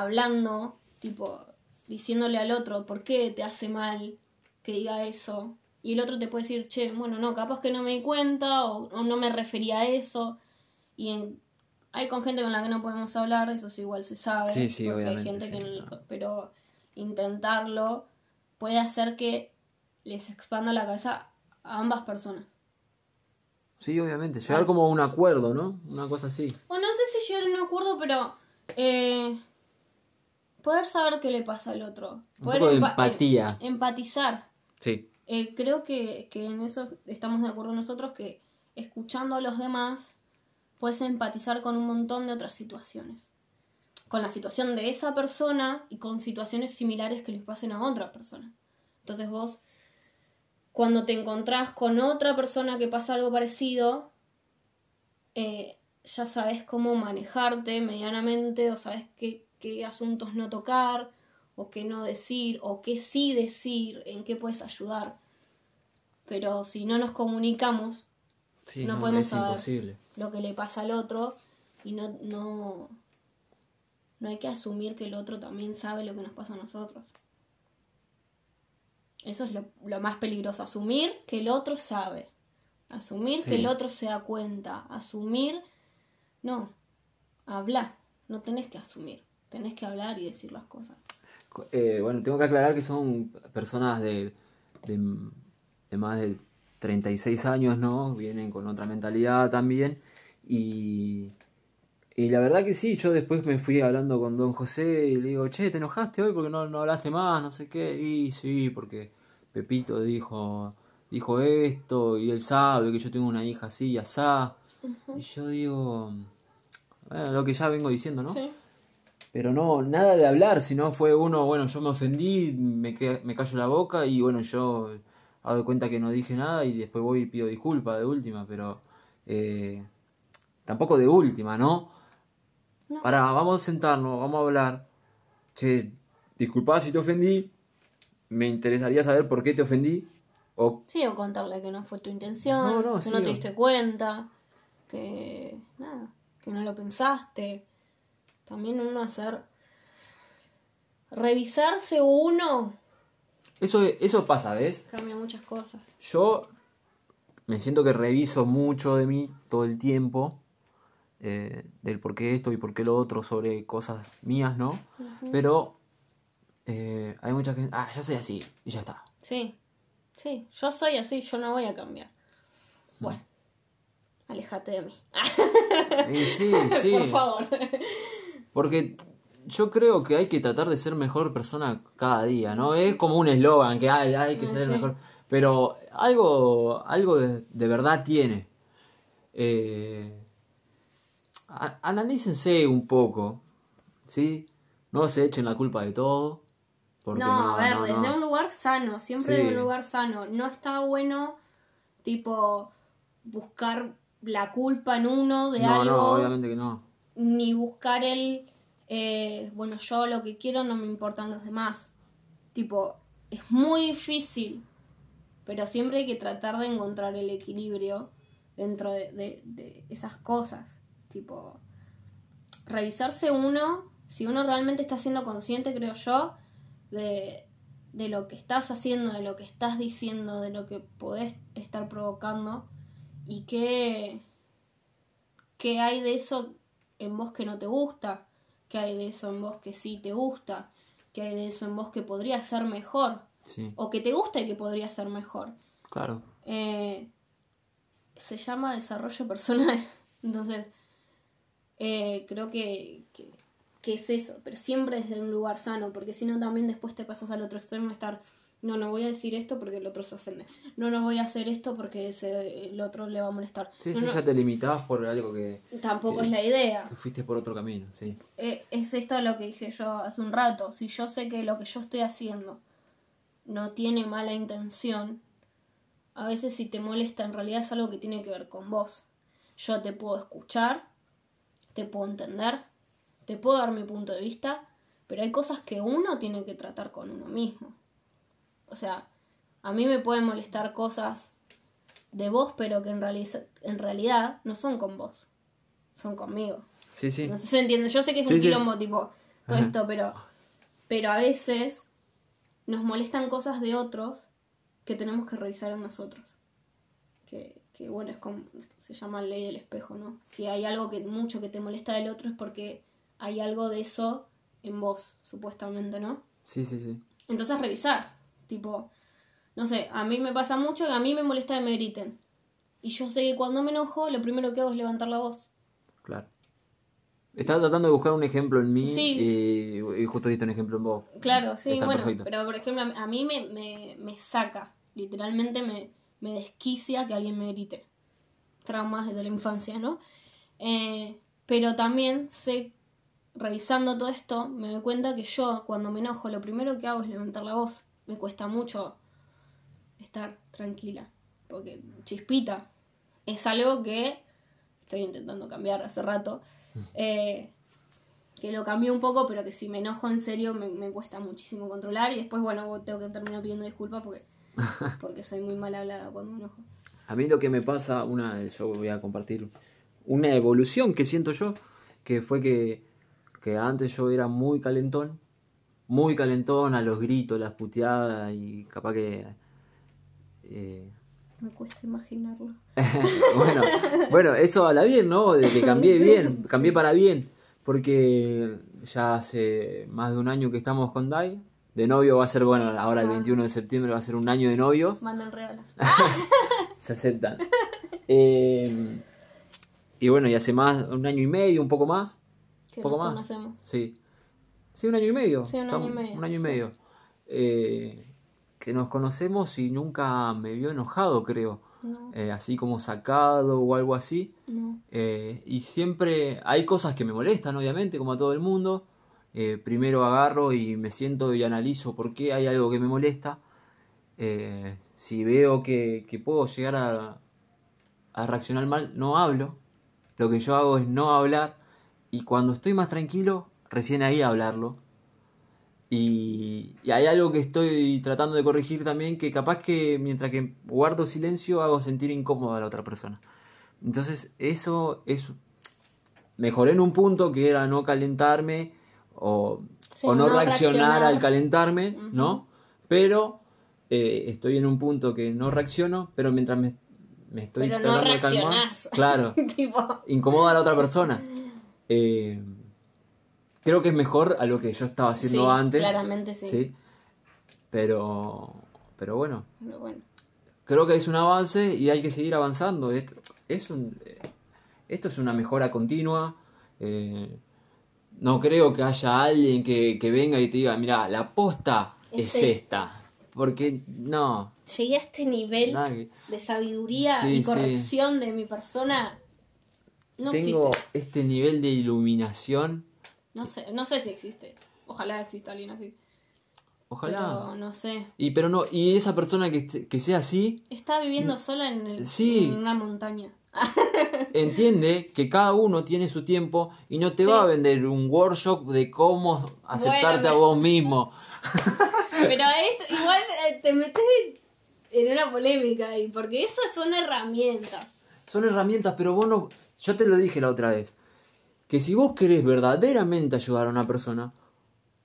S2: hablando, tipo, diciéndole al otro por qué te hace mal que diga eso. Y el otro te puede decir, che, bueno, no, capaz que no me di cuenta o, o no me refería a eso. Y en- hay con gente con la que no podemos hablar, eso sí igual se sabe.
S1: Sí, sí,
S2: porque
S1: obviamente,
S2: Hay gente
S1: sí,
S2: que no- pero intentarlo puede hacer que les expanda la cabeza a ambas personas.
S1: sí obviamente llegar como a un acuerdo no una cosa así
S2: O no sé si llegar a un acuerdo, pero eh, poder saber qué le pasa al otro.
S1: Un
S2: Poder
S1: poco de
S2: empa-
S1: empatía.
S2: em- empatizar.
S1: sí
S2: Eh, creo que, que en eso estamos de acuerdo nosotros, que escuchando a los demás puedes empatizar con un montón de otras situaciones. Con la situación de esa persona y con situaciones similares que les pasen a otra persona. Entonces vos, cuando te encontrás con otra persona que pasa algo parecido, eh, ya sabes cómo manejarte medianamente o sabes qué, qué asuntos no tocar o qué no decir o qué sí decir, en qué puedes ayudar. Pero si no nos comunicamos
S1: sí
S2: No podemos saber.
S1: imposible
S2: lo que le pasa al otro y no, no, no hay que asumir que el otro también sabe lo que nos pasa a nosotros. Eso es lo, lo más peligroso, asumir que el otro sabe, asumir
S1: Sí.
S2: que el otro se da cuenta, asumir, no, habla, no tenés que asumir, tenés que hablar y decir las cosas.
S1: Eh, bueno, tengo que aclarar que son personas de, de, de más de 36 años, ¿no? Vienen con otra mentalidad también. Y, y la verdad que sí, yo después me fui hablando con don José y le digo, che, ¿te enojaste hoy porque no, no hablaste más? No sé qué. Y sí, porque Pepito dijo, dijo esto y él sabe que yo tengo una hija así y asá. Y yo digo, bueno, lo que ya vengo diciendo, ¿no?
S2: Sí.
S1: Pero no, nada de hablar, sino fue uno, bueno, yo me ofendí, me, me callo la boca y bueno, yo hago de cuenta que no dije nada y después voy y pido disculpas de última, pero eh, tampoco de última, ¿no?
S2: No.
S1: Para, vamos a sentarnos, vamos a hablar. Che, disculpa si te ofendí, me interesaría saber por qué te ofendí. O
S2: Sí, o contarle que no fue tu intención,
S1: No, no,
S2: que
S1: sí,
S2: no te
S1: o-
S2: diste cuenta, que nada, que no lo pensaste. También uno hacer revisarse uno
S1: eso, eso pasa, ¿ves?
S2: cambia muchas cosas.
S1: Yo me siento que reviso mucho de mí todo el tiempo, eh, del por qué esto y por qué lo otro, sobre cosas mías, ¿no? Pero eh, hay mucha gente, ah, ya soy así, y ya está.
S2: Sí, sí, yo soy así, yo no voy a cambiar. Bueno, alejate de mí.
S1: Y sí, sí,
S2: Por favor.
S1: Porque yo creo que hay que tratar de ser mejor persona cada día, ¿no? Es como un eslogan que hay, hay que
S2: Ah,
S1: ser
S2: sí.
S1: mejor, pero algo, algo de, de verdad tiene. Eh, a- analícense un poco, ¿sí? No se echen la culpa de todo. Porque
S2: no,
S1: no,
S2: a ver,
S1: no,
S2: desde
S1: no.
S2: un lugar sano, siempre
S1: Sí.
S2: de un lugar sano. No está bueno, tipo, buscar la culpa en uno de
S1: No,
S2: algo,
S1: no, obviamente que no.
S2: Ni buscar el, eh, bueno, yo lo que quiero no me importan los demás. Tipo, es muy difícil, pero siempre hay que tratar de encontrar el equilibrio dentro de, esas cosas. Tipo, revisarse uno, si uno realmente está siendo consciente, creo yo, de, de lo que estás haciendo, de lo que estás diciendo, de lo que podés estar provocando y qué, qué hay de eso en vos que no te gusta, qué hay de eso en vos que sí te gusta, qué hay de eso en vos que podría ser mejor
S1: Sí,
S2: o que te gusta y que podría ser mejor.
S1: claro.
S2: Eh, se llama desarrollo personal. Entonces, eh, creo que, que, que es eso, pero siempre desde un lugar sano, porque si no también después te pasas al otro extremo de estar, no, no voy a decir esto porque el otro se ofende, no, no voy a hacer esto porque ese- el otro le va a molestar.
S1: Sí,
S2: No,
S1: sí,
S2: no,
S1: ya te limitabas por algo que,
S2: Tampoco es la idea.
S1: que fuiste por otro camino, sí.
S2: Eh, es esto lo que dije yo hace un rato. Si yo sé que lo que yo estoy haciendo no tiene mala intención, a veces si te molesta en realidad es algo que tiene que ver con vos. Yo te puedo escuchar, te puedo entender, te puedo dar mi punto de vista, pero hay cosas que uno tiene que tratar con uno mismo. O sea, a mí me pueden molestar cosas de vos, pero que en, realiza- en realidad no son con vos, son conmigo.
S1: Sí, sí.
S2: No sé si se entiende. Yo sé que es
S1: Sí,
S2: un
S1: sí.
S2: quilombo, tipo, todo
S1: Ajá.
S2: esto, pero, pero a veces nos molestan cosas de otros que tenemos que revisar en nosotros. Que, que bueno, es como, se llama ley del espejo, ¿no? Si hay algo que mucho que te molesta del otro es porque hay algo de eso en vos, supuestamente, ¿no?
S1: Sí, sí, sí.
S2: Entonces revisar, tipo, no sé, a mí me pasa mucho que a mí me molesta que me griten. Y yo sé que cuando me enojo, lo primero que hago es levantar la voz.
S1: Claro. Estaba tratando de buscar un ejemplo en mí
S2: Sí.
S1: y, y justo diste un ejemplo en vos.
S2: Claro, sí,
S1: Está
S2: bueno,
S1: perfecto.
S2: pero por ejemplo, a mí- a mí me, me, me saca, literalmente me, me desquicia que alguien me grite. Traumas desde la infancia, ¿no? Eh, pero también sé, revisando todo esto, me doy cuenta que yo, cuando me enojo, lo primero que hago es levantar la voz. Me cuesta mucho estar tranquila, porque chispita es algo que estoy intentando cambiar hace rato. Eh, que lo cambié un poco, pero que si me enojo en serio me, me cuesta muchísimo controlar y después, bueno, tengo que terminar pidiendo disculpas porque, porque soy muy mal hablada cuando me enojo.
S1: A mí lo que me pasa, una, yo voy a compartir una evolución que siento yo, que fue que, que antes yo era muy calentón, muy calentón a los gritos, las puteadas y capaz que... eh,
S2: Me cuesta imaginarlo.
S1: bueno, bueno, eso habla bien, ¿no? De que cambié bien, cambié para bien, porque ya hace más de un año que estamos con Dai. De novio va a ser, bueno, ahora el 21 de septiembre va a ser un año de novios.
S2: Mandan regalos.
S1: se aceptan. Eh, y bueno, y hace más, un año y medio, un poco más.
S2: Que
S1: poco
S2: nos
S1: más.
S2: conocemos.
S1: Sí. Sí, un año y medio.
S2: Sí, un año y medio,
S1: Un año y
S2: sí.
S1: medio. Eh, que nos conocemos y nunca me vio enojado, creo.
S2: No,
S1: Eh, así como sacado o algo así.
S2: no.
S1: Eh, y siempre hay cosas que me molestan, obviamente, como a todo el mundo. Eh, primero agarro y me siento y analizo por qué hay algo que me molesta. Eh, si veo que, que puedo llegar a, a reaccionar mal, no hablo. Lo que yo hago es no hablar. Y cuando estoy más tranquilo, recién ahí hablarlo. Y, y hay algo que estoy tratando de corregir también, que capaz que mientras que guardo silencio hago sentir incómoda a la otra persona. Entonces eso es... Mejoré en un punto que era no calentarme o,
S2: Sí,
S1: o no,
S2: no
S1: reaccionar,
S2: reaccionar.
S1: al calentarme, ¿no? Pero eh, estoy en un punto que no reacciono, pero mientras me, me estoy
S2: Pero no
S1: tratando de calmar,
S2: reaccionás.
S1: claro,
S2: tipo,
S1: incomoda a la otra persona. Eh, creo que es mejor a lo que yo estaba haciendo
S2: Sí,
S1: antes.
S2: claramente sí.
S1: Pero, pero bueno,
S2: pero bueno.
S1: creo que es un avance y hay que seguir avanzando. Esto es, un, eh, esto es una mejora continua. eh, no creo que haya alguien que, que venga y te diga, mira, la posta es esta. Porque no.
S2: Llegué a este nivel de sabiduría
S1: Sí,
S2: y
S1: sí.
S2: corrección de mi persona. No
S1: Tengo
S2: existe.
S1: este nivel de iluminación.
S2: No sé, no sé si existe. Ojalá exista alguien así.
S1: Ojalá.
S2: Pero no sé.
S1: Y pero no, y esa persona que, que sea así,
S2: Está viviendo sola en, el-
S1: Mm. Sí.
S2: en una montaña.
S1: entiende que cada uno tiene su tiempo y no te
S2: Sí.
S1: va a vender un workshop de cómo aceptarte
S2: Bueno,
S1: a vos mismo.
S2: Pero esto, igual eh, te metes en una polémica ahí, porque eso son herramientas.
S1: Son herramientas, pero vos no. Yo te lo dije la otra vez. Que si vos querés verdaderamente ayudar a una persona,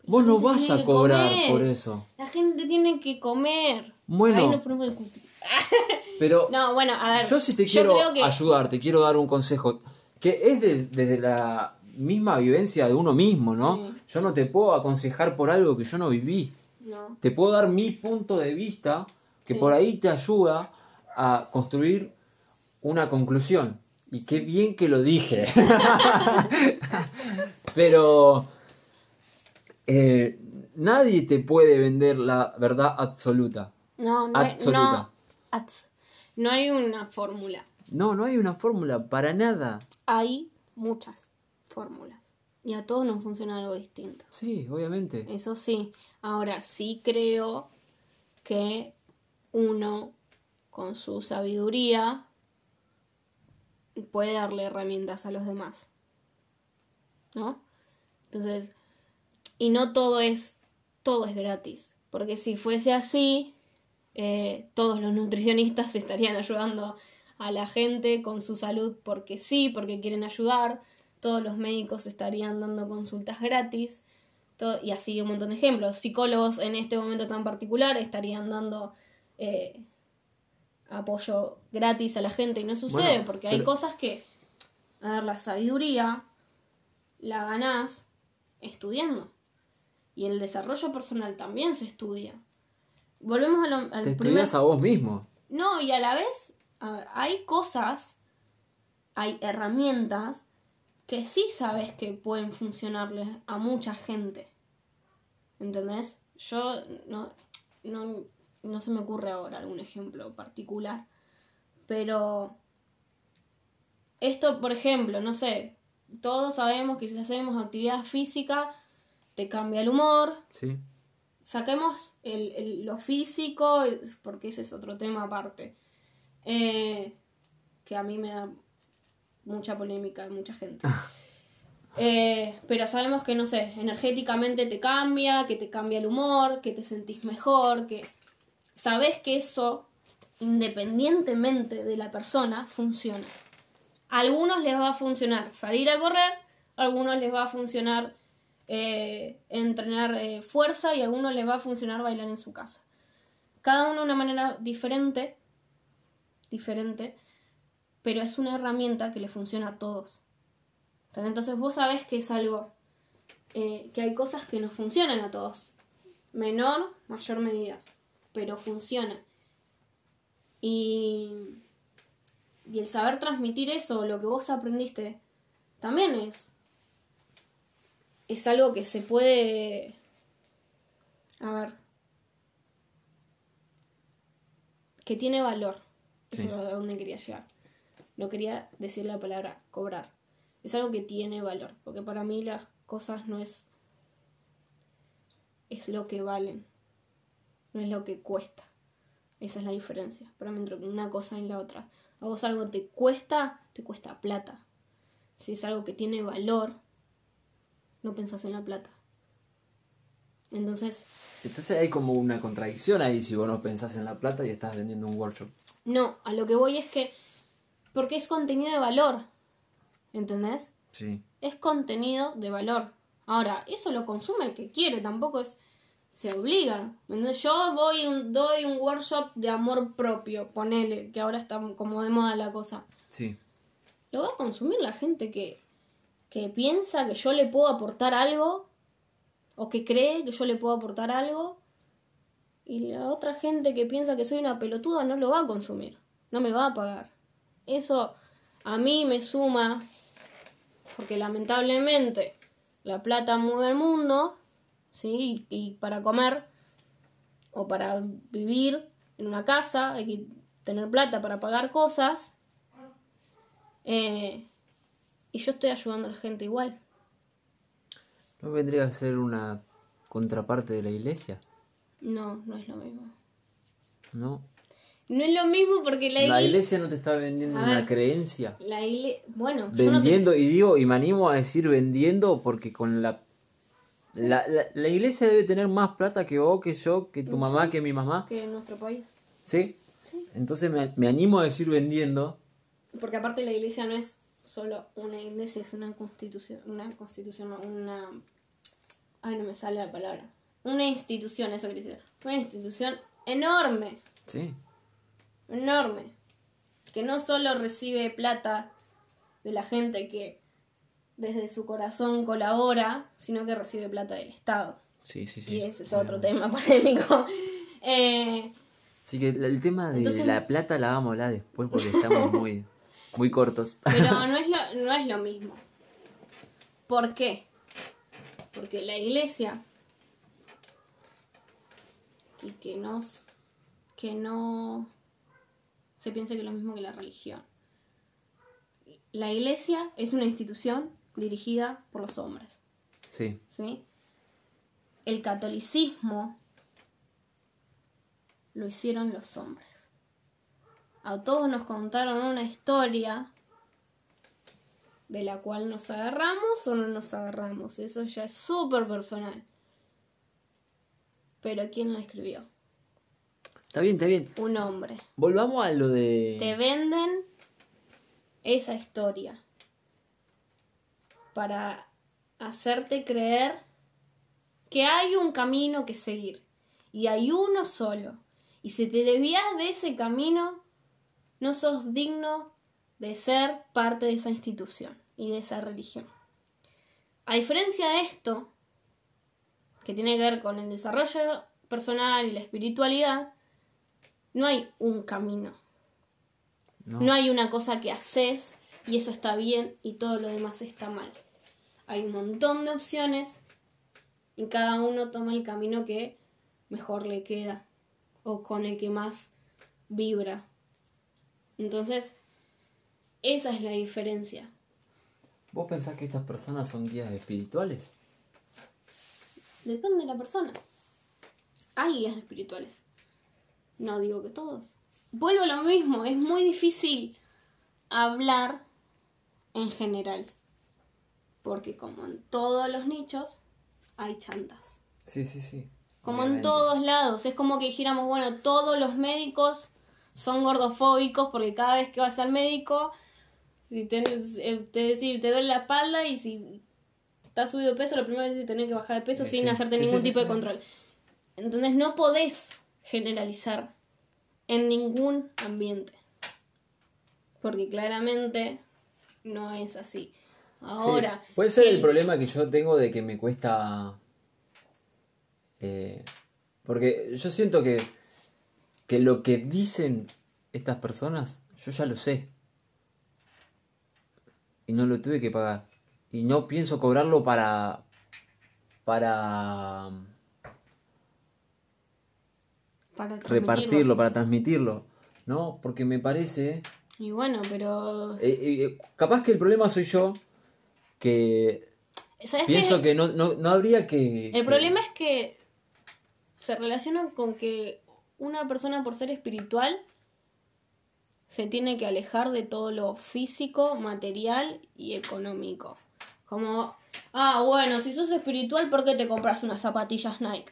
S1: vos no vas a cobrar
S2: comer.
S1: por eso.
S2: La gente tiene que comer.
S1: Bueno. Pero
S2: No, bueno, a ver.
S1: yo si te quiero
S2: que
S1: ayudar, te quiero dar un consejo. Que es de- desde la misma vivencia de uno mismo, ¿no?
S2: Sí.
S1: Yo no te puedo aconsejar por algo que yo no viví.
S2: No.
S1: Te puedo dar mi punto de vista que
S2: Sí.
S1: por ahí te ayuda a construir una conclusión. Y qué bien que lo dije. Pero eh, nadie te puede vender la verdad absoluta.
S2: No, no hay,
S1: Absoluta.
S2: no, ats- no hay una fórmula.
S1: No, no hay una fórmula para nada.
S2: Hay muchas fórmulas. Y a todos nos funciona algo distinto.
S1: Sí, obviamente.
S2: Eso sí. Ahora sí creo que uno con su sabiduría puede darle herramientas a los demás. ¿No? Entonces, y no todo es todo es gratis, porque si fuese así, eh, todos los nutricionistas estarían ayudando a la gente con su salud porque sí, porque quieren ayudar, todos los médicos estarían dando consultas gratis, y así un montón de ejemplos. Psicólogos en este momento tan particular estarían dando eh, apoyo gratis a la gente y no sucede
S1: Bueno,
S2: porque hay
S1: pero-
S2: cosas que, a ver, la sabiduría la ganás estudiando. Y el desarrollo personal también se estudia. Volvemos a lo- al
S1: Te
S2: primer...
S1: estudias a vos mismo.
S2: No, y a la vez a ver, hay cosas, hay herramientas que sí sabes que pueden funcionarles a mucha gente. ¿Entendés? Yo no, no, no se me ocurre ahora algún ejemplo particular. Pero esto, por ejemplo, no sé, todos sabemos que si hacemos actividad física te cambia el humor,
S1: Sí.
S2: saquemos el, el- lo físico, porque ese es otro tema aparte. Eh, que a mí me da mucha polémica de mucha gente. Eh, pero sabemos que, no sé, energéticamente te cambia, que te cambia el humor, que te sentís mejor, que sabes que eso, independientemente de la persona, funciona. A algunos les va a funcionar salir a correr, a algunos les va a funcionar eh, entrenar eh, fuerza y a algunos les va a funcionar bailar en su casa. Cada uno de una manera diferente, diferente, pero es una herramienta que le funciona a todos. Entonces vos sabés que es algo, eh, que hay cosas que nos funcionan a todos. Menor, mayor medida, pero funciona. Y, y el saber transmitir eso, lo que vos aprendiste, también es, es algo que se puede... A ver. Que tiene valor. Eso
S1: Sí.
S2: es a donde quería llegar. No quería decir la palabra cobrar. Es algo que tiene valor. Porque para mí las cosas no es. Es lo que valen. No es lo que cuesta. Esa es la diferencia para mí entre una cosa y la otra. A vos algo te cuesta, te cuesta plata. Si es algo que tiene valor, no pensás en la plata. Entonces,
S1: Entonces hay como una contradicción ahí si vos no pensás en la plata y estás vendiendo un workshop.
S2: no, a lo que voy es que, porque es contenido de valor, ¿entendés?
S1: Sí.
S2: Es contenido de valor. Ahora, eso lo consume el que quiere, tampoco es, se obliga. Entonces, yo voy un, doy un workshop de amor propio, ponele, que ahora está como de moda la cosa.
S1: Sí.
S2: Lo va a consumir la gente que, que piensa que yo le puedo aportar algo o que cree que yo le puedo aportar algo y la otra gente que piensa que soy una pelotuda no lo va a consumir, no me va a pagar. Eso a mí me suma porque lamentablemente la plata mueve el mundo, ¿sí? Y, y para comer o para vivir en una casa hay que tener plata para pagar cosas. Eh, y yo estoy ayudando a la gente igual.
S1: ¿No vendría a ser una contraparte de la iglesia?
S2: No, no es lo mismo.
S1: ¿No?
S2: No es lo mismo porque la,
S1: La
S2: igle-
S1: iglesia no te está vendiendo
S2: A
S1: una
S2: ver.
S1: creencia.
S2: La igle- Bueno, yo no te-
S1: Vendiendo, y digo, y me animo a decir vendiendo porque con la, la, la, la iglesia debe tener más plata que vos, que yo, que tu mamá, que mi mamá.
S2: que en nuestro país.
S1: ¿Sí?
S2: Sí.
S1: Entonces me, me animo a decir vendiendo.
S2: Porque aparte la iglesia no es solo una iglesia, es una constitución, una constitución, una... Ay, no me sale la palabra. Una institución, eso quiere decir. Una institución enorme,
S1: Sí.
S2: enorme. Que no solo recibe plata de la gente que desde su corazón colabora, sino que recibe plata del Estado.
S1: Sí, sí, sí.
S2: Y ese es otro tema polémico. Eh,
S1: Así que el tema de
S2: Entonces-
S1: la plata la vamos a hablar después porque estamos muy, muy cortos.
S2: pero no es, lo, no es lo mismo. ¿Por qué? Porque la iglesia y que no, s- que no se piense que es lo mismo que la religión. La iglesia es una institución dirigida por los hombres.
S1: Sí.
S2: ¿sí? El catolicismo lo hicieron los hombres. A todos nos contaron una historia de la cual nos agarramos o no nos agarramos. Eso ya es súper personal. Pero ¿quién la escribió?
S1: Está bien, está bien.
S2: Un hombre.
S1: Volvamos a lo de...
S2: Te venden esa historia para hacerte creer que hay un camino que seguir y hay uno solo. Y si te desvías de ese camino, no sos digno de ser parte de esa institución y de esa religión. A diferencia de esto, que tiene que ver con el desarrollo personal y la espiritualidad, no hay un camino.
S1: No.
S2: No hay una cosa que haces y eso está bien y todo lo demás está mal. Hay un montón de opciones y cada uno toma el camino que mejor le queda o con el que más vibra. Entonces, esa es la diferencia.
S1: ¿Vos pensás que estas personas son guías espirituales?
S2: Depende de la persona. Hay guías espirituales. No digo que todos. Vuelvo a lo mismo, es muy difícil hablar en general. Porque como en todos los nichos, hay chantas.
S1: Sí, sí, sí.
S2: Como en todos lados. Es como que dijéramos, bueno, todos los médicos son gordofóbicos porque cada vez que vas al médico, si tenés, eh, te, decir, te duele la espalda y si estás subido de peso, lo primero es tener que bajar de peso
S1: Sí,
S2: sin hacerte
S1: sí,
S2: ningún
S1: sí,
S2: tipo de control. Entonces no podés generalizar en ningún ambiente. Porque claramente no es así. Ahora,
S1: Sí, Puede ser el problema que yo tengo de que me cuesta... eh, porque yo siento que, que lo que dicen estas personas, yo ya lo sé. Y no lo tuve que pagar. Y no pienso cobrarlo para... para
S2: para
S1: repartirlo, para transmitirlo. ¿No? Porque me parece...
S2: Y bueno, pero...
S1: eh, eh, capaz que el problema soy yo, que
S2: ¿Sabes
S1: pienso que no, no, no habría que...
S2: El
S1: que-
S2: problema es que se relaciona con que una persona por ser espiritual se tiene que alejar de todo lo físico, material y económico. Como, ah, bueno, si sos espiritual, ¿por qué te compras unas zapatillas Nike?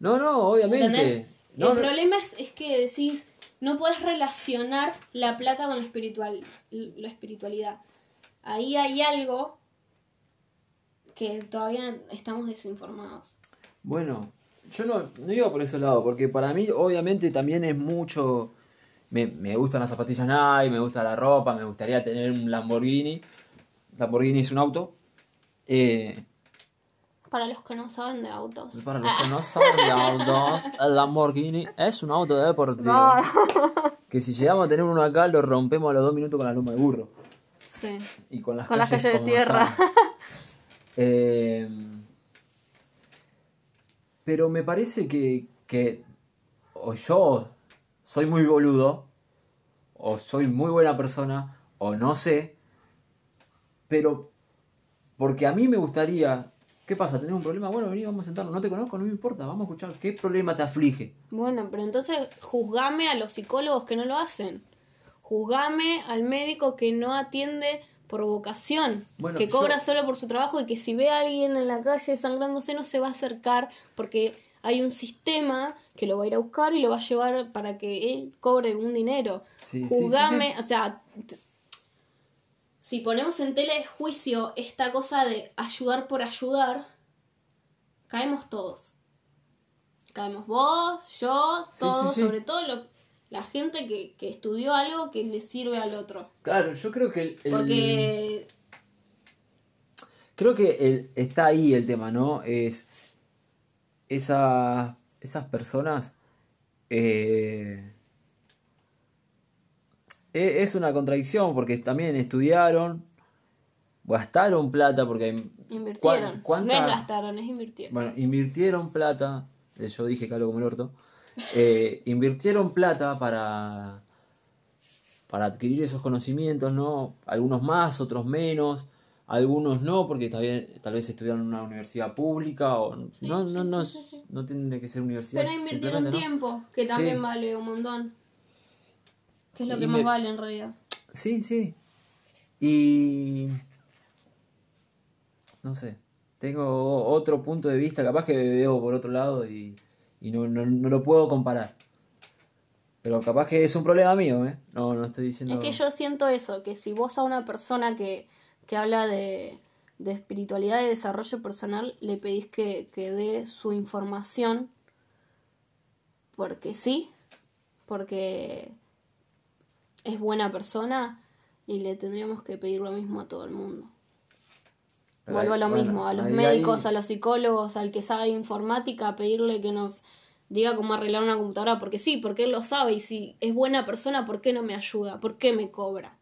S1: No, no, obviamente.
S2: ¿Entendés?
S1: No,
S2: el
S1: no-
S2: problema es, es que decís, no puedes relacionar la plata con la, espiritual, la espiritualidad. Ahí hay algo que todavía estamos desinformados.
S1: Bueno, yo no, no iba por ese lado, porque para mí obviamente también es mucho... Me, me gustan las zapatillas Nike, me gusta la ropa, me gustaría tener un Lamborghini. Lamborghini es un auto. Eh,
S2: Para los que no saben de autos.
S1: para los que no saben de autos, el Lamborghini es un auto deportivo.
S2: No.
S1: Que si llegamos a tener uno acá, lo rompemos a los dos minutos con la luma de burro.
S2: Sí.
S1: Y con las
S2: Con
S1: calles
S2: calles de
S1: como
S2: tierra.
S1: están. Eh, pero me parece que, que o yo soy muy boludo, o soy muy buena persona, o no sé, pero porque a mí me gustaría... ¿Qué pasa? ¿Tenés un problema? Bueno, vení, vamos a sentarnos. No te conozco, no me importa. Vamos a escuchar. ¿Qué problema te aflige?
S2: Bueno, pero entonces juzgame a los psicólogos que no lo hacen. Juzgame al médico que no atiende por vocación,
S1: Bueno,
S2: que
S1: yo-
S2: cobra solo por su trabajo y que si ve a alguien en la calle sangrándose no se va a acercar porque hay un sistema que lo va a ir a buscar y lo va a llevar para que él cobre un dinero.
S1: Sí, sí,
S2: Juzgame,
S1: sí,
S2: o sea, si ponemos en tela de juicio esta cosa de ayudar por ayudar, caemos todos. Caemos vos, yo, todos, sobre todo lo- la gente que, que estudió algo que le sirve al otro.
S1: Claro, yo creo que el- el-
S2: Porque
S1: Creo que el, está ahí el tema, ¿no? Es esa, esas personas eh, e- es una contradicción porque también estudiaron, gastaron plata porque
S2: invirtieron.
S1: ¿cuán- cuánta-
S2: No es gastaron, es invirtieron.
S1: bueno, invirtieron plata, eh, yo dije que hablo como el orto, eh, invirtieron plata para, para adquirir esos conocimientos, ¿no? Algunos más, otros menos, algunos no, porque tal, tal vez estudiaron en una universidad pública, o no,
S2: sí,
S1: no,
S2: sí,
S1: no,
S2: sí,
S1: no tiene que ser universidad.
S2: Pero invirtieron tiempo, que también vale un montón. Que es lo
S1: Y
S2: que
S1: me-
S2: más vale en realidad.
S1: Sí, sí. Y... No sé. Tengo otro punto de vista, capaz que veo por otro lado y, y no, no, no lo puedo comparar. Pero capaz que es un problema mío, ¿eh? No, no estoy diciendo...
S2: Es que yo siento eso, que si vos a una persona que, que habla de, de espiritualidad y desarrollo personal le pedís que, que dé su información, porque sí, porque es buena persona y le tendríamos que pedir lo mismo a todo el mundo. Vuelvo a lo
S1: bueno,
S2: mismo, a los
S1: ahí-
S2: médicos,
S1: ahí-
S2: a los psicólogos, al que sabe informática, a pedirle que nos diga cómo arreglar una computadora, porque sí, porque él lo sabe, y si es buena persona, ¿por qué no me ayuda? ¿Por qué me cobra?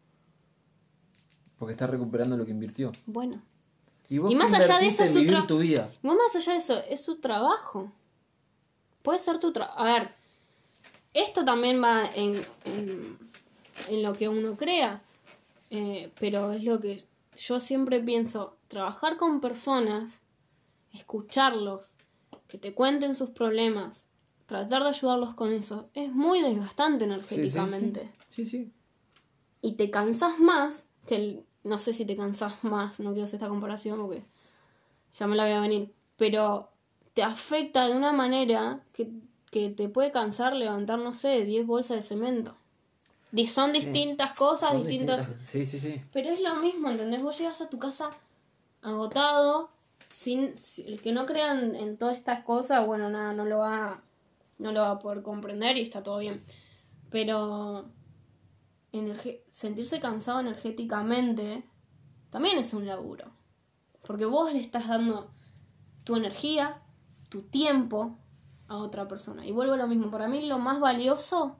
S1: Porque está recuperando lo que invirtió.
S2: Bueno,
S1: Y, vos
S2: Y más allá de eso, es su
S1: tu vida.
S2: Igual más allá de eso, es su trabajo. Puede ser tu trabajo. A ver, esto también va en, en, en lo que uno crea, eh, pero es lo que yo siempre pienso, trabajar con personas, escucharlos, que te cuenten sus problemas, tratar de ayudarlos con eso, es muy desgastante
S1: Sí, sí,
S2: energéticamente.
S1: Sí, sí. sí.
S2: Y te cansas más que el... No sé si te cansas más, no quiero hacer esta comparación porque ya me la voy a venir. Pero te afecta de una manera que, que te puede cansar levantar, no sé, 10 bolsas de cemento. Son
S1: Sí.
S2: distintas cosas,
S1: Son
S2: distintas...
S1: distintas- Sí, sí, sí.
S2: Pero es lo mismo, ¿entendés? Vos llegas a tu casa agotado, sin, si- el que no crea en, todas estas cosas, bueno, nada, no lo va, no lo va a poder comprender y está todo bien. Pero sentirse cansado energéticamente también es un laburo. Porque vos le estás dando tu energía, tu tiempo a otra persona. Y vuelvo a lo mismo, para mí lo más valioso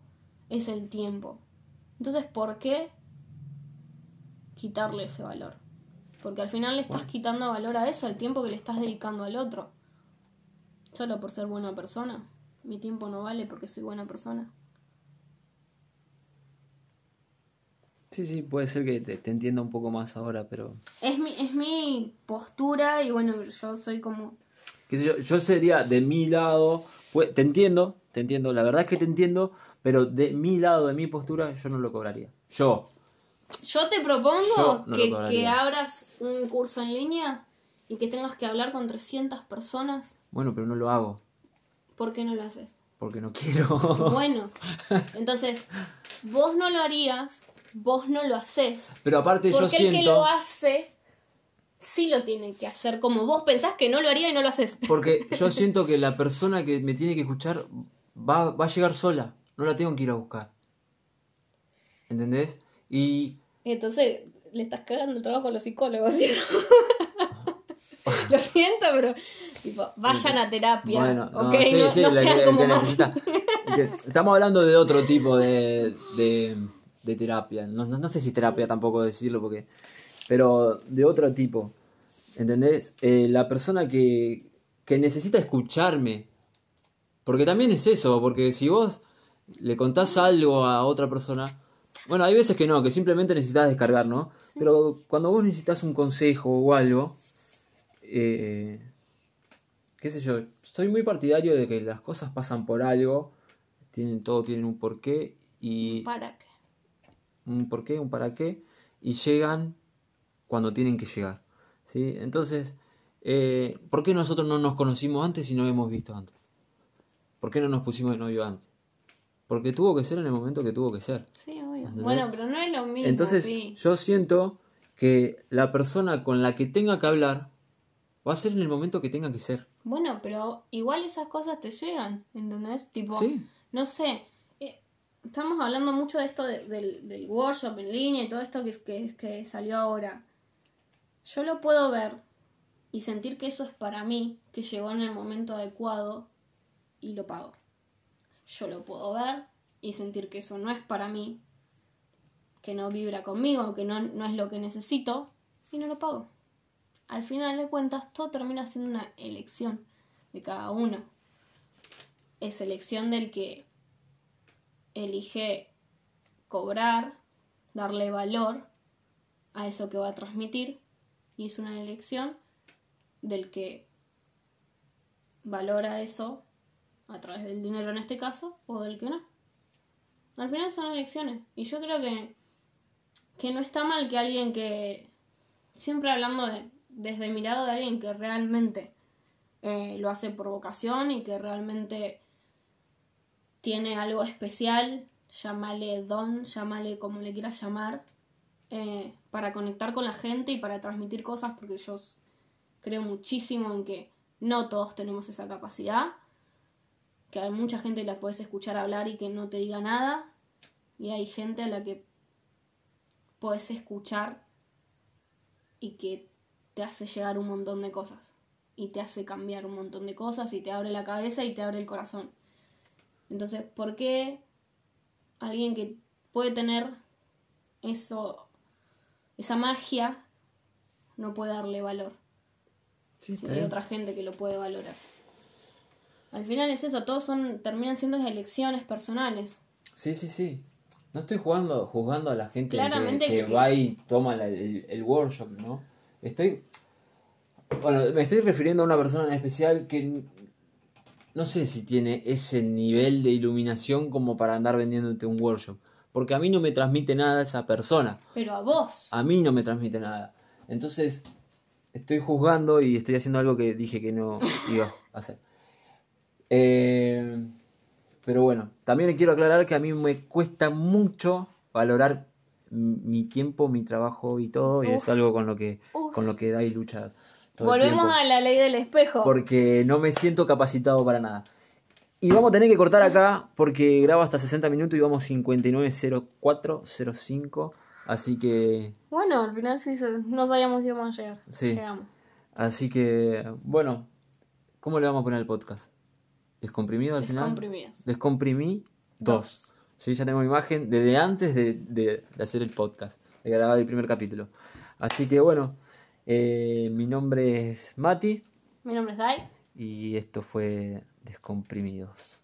S2: es el tiempo. Entonces, ¿por qué quitarle ese valor? Porque al final le estás quitando valor a eso, al tiempo que le estás dedicando al otro. Solo por ser buena persona. Mi tiempo no vale porque soy buena persona.
S1: Sí, sí, puede ser que te, te entienda un poco más ahora, pero...
S2: Es mi, es mi postura y bueno, yo soy como...
S1: qué sé yo, yo sería de mi lado Pues, te entiendo, te entiendo, la verdad es que te entiendo, pero de mi lado, de mi postura, yo no lo cobraría. Yo.
S2: Yo te propongo
S1: Yo no lo
S2: que, que abras un curso en línea y que tengas que hablar con 300 personas.
S1: Bueno, pero no lo hago,
S2: ¿Por qué no lo haces?
S1: porque no quiero.
S2: Bueno, entonces, vos no lo harías, vos no lo haces.
S1: Pero aparte yo
S2: Porque el que
S1: siento...
S2: lo hace, sí lo tiene que hacer como vos pensás que no lo haría y no lo haces.
S1: Porque yo siento que la persona que me tiene que escuchar va, va a llegar sola. No la tengo que ir a buscar. ¿Entendés? Y
S2: Entonces, le estás cagando el trabajo a los psicólogos, ¿sí? Lo siento, pero tipo, vayan a terapia.
S1: bueno, no,
S2: ¿ok?
S1: sí,
S2: no,
S1: sí,
S2: no sean
S1: que-
S2: como
S1: necesita. Que- estamos hablando de otro tipo de, de, de terapia. No, no, no sé si terapia tampoco decirlo, porque pero de otro tipo. ¿Entendés? Eh, la persona que, que necesita escucharme. Porque también es eso, porque si vos le contás algo a otra persona, bueno, hay veces que no, que simplemente necesitas descargar, ¿no? Pero cuando vos necesitas un consejo o algo, eh, qué sé yo, soy muy partidario de que las cosas pasan por algo, tienen todo tienen un porqué y
S2: ¿Para qué?
S1: un porqué, un para qué, y llegan cuando tienen que llegar. ¿sí? Entonces, eh, ¿por qué nosotros no nos conocimos antes y no hemos visto antes? ¿Por qué no nos pusimos de novio antes? Porque tuvo que ser en el momento que tuvo que ser.
S2: Sí, Bueno, pero no es lo mismo.
S1: Entonces,
S2: sí.
S1: yo siento que la persona con la que tenga que hablar va a ser en el momento que tenga que ser.
S2: Bueno, pero igual esas cosas te llegan, ¿entendés? Tipo,
S1: Sí.
S2: no sé, eh, estamos hablando mucho de esto de- del, del workshop en línea y todo esto que, que, que salió ahora. Yo lo puedo ver y sentir que eso es para mí, que llegó en el momento adecuado y lo pago. Yo lo puedo ver y sentir que eso no es para mí, que no vibra conmigo, que no, no es lo que necesito y no lo pago. Al final de cuentas, todo termina siendo una elección de cada uno. Es elección del que elige cobrar, darle valor a eso que va a transmitir y es una elección del que valora eso a través del dinero en este caso o del que no. Al final son elecciones y yo creo que, que no está mal que alguien que, siempre hablando de, desde mi lado de alguien que realmente eh, lo hace por vocación y que realmente tiene algo especial, llámale don, llámale como le quieras llamar, eh, para conectar con la gente y para transmitir cosas, porque yo creo muchísimo en que no todos tenemos esa capacidad, que hay mucha gente que la puedes escuchar hablar y que no te diga nada, y hay gente a la que puedes escuchar y que te hace llegar un montón de cosas, y te hace cambiar un montón de cosas, y te abre la cabeza y te abre el corazón. Entonces, ¿por qué alguien que puede tener eso, esa magia, no puede darle valor?
S1: Sí,
S2: si hay otra gente que lo puede valorar. Al final es eso, todos son, terminan siendo elecciones personales.
S1: Sí, sí, sí. No estoy jugando, juzgando a la gente que-
S2: Claramente
S1: que,
S2: que sí.
S1: va y toma la- el, el workshop, ¿no? Estoy. Bueno, me estoy refiriendo a una persona en especial que no sé si tiene ese nivel de iluminación como para andar vendiéndote un workshop. Porque a mí no me transmite nada esa persona.
S2: Pero a vos,
S1: A mí no me transmite nada. Entonces, estoy juzgando y estoy haciendo algo que dije que no iba a hacer. Eh, pero bueno, también quiero aclarar que a mí me cuesta mucho valorar mi tiempo, mi trabajo y todo, y es algo con lo que,
S2: Uf.
S1: con lo que da y lucha todo
S2: volvemos a la ley del espejo.
S1: Porque no me siento capacitado para nada. Y vamos a tener que cortar acá porque grabo hasta 60 minutos y vamos 590405. Así que
S2: Bueno, al final sí no sabíamos si íbamos a llegar.
S1: Sí.
S2: Llegamos.
S1: Así que, bueno, ¿cómo le vamos a poner el podcast? ¿Descomprimido al final? Descomprimí dos. Sí, ya tengo imagen desde antes de, de- de hacer el podcast, de grabar el primer capítulo. Así que, bueno, eh, mi nombre es Mati
S2: Mi nombre es Dai.
S1: y esto fue Descomprimidos.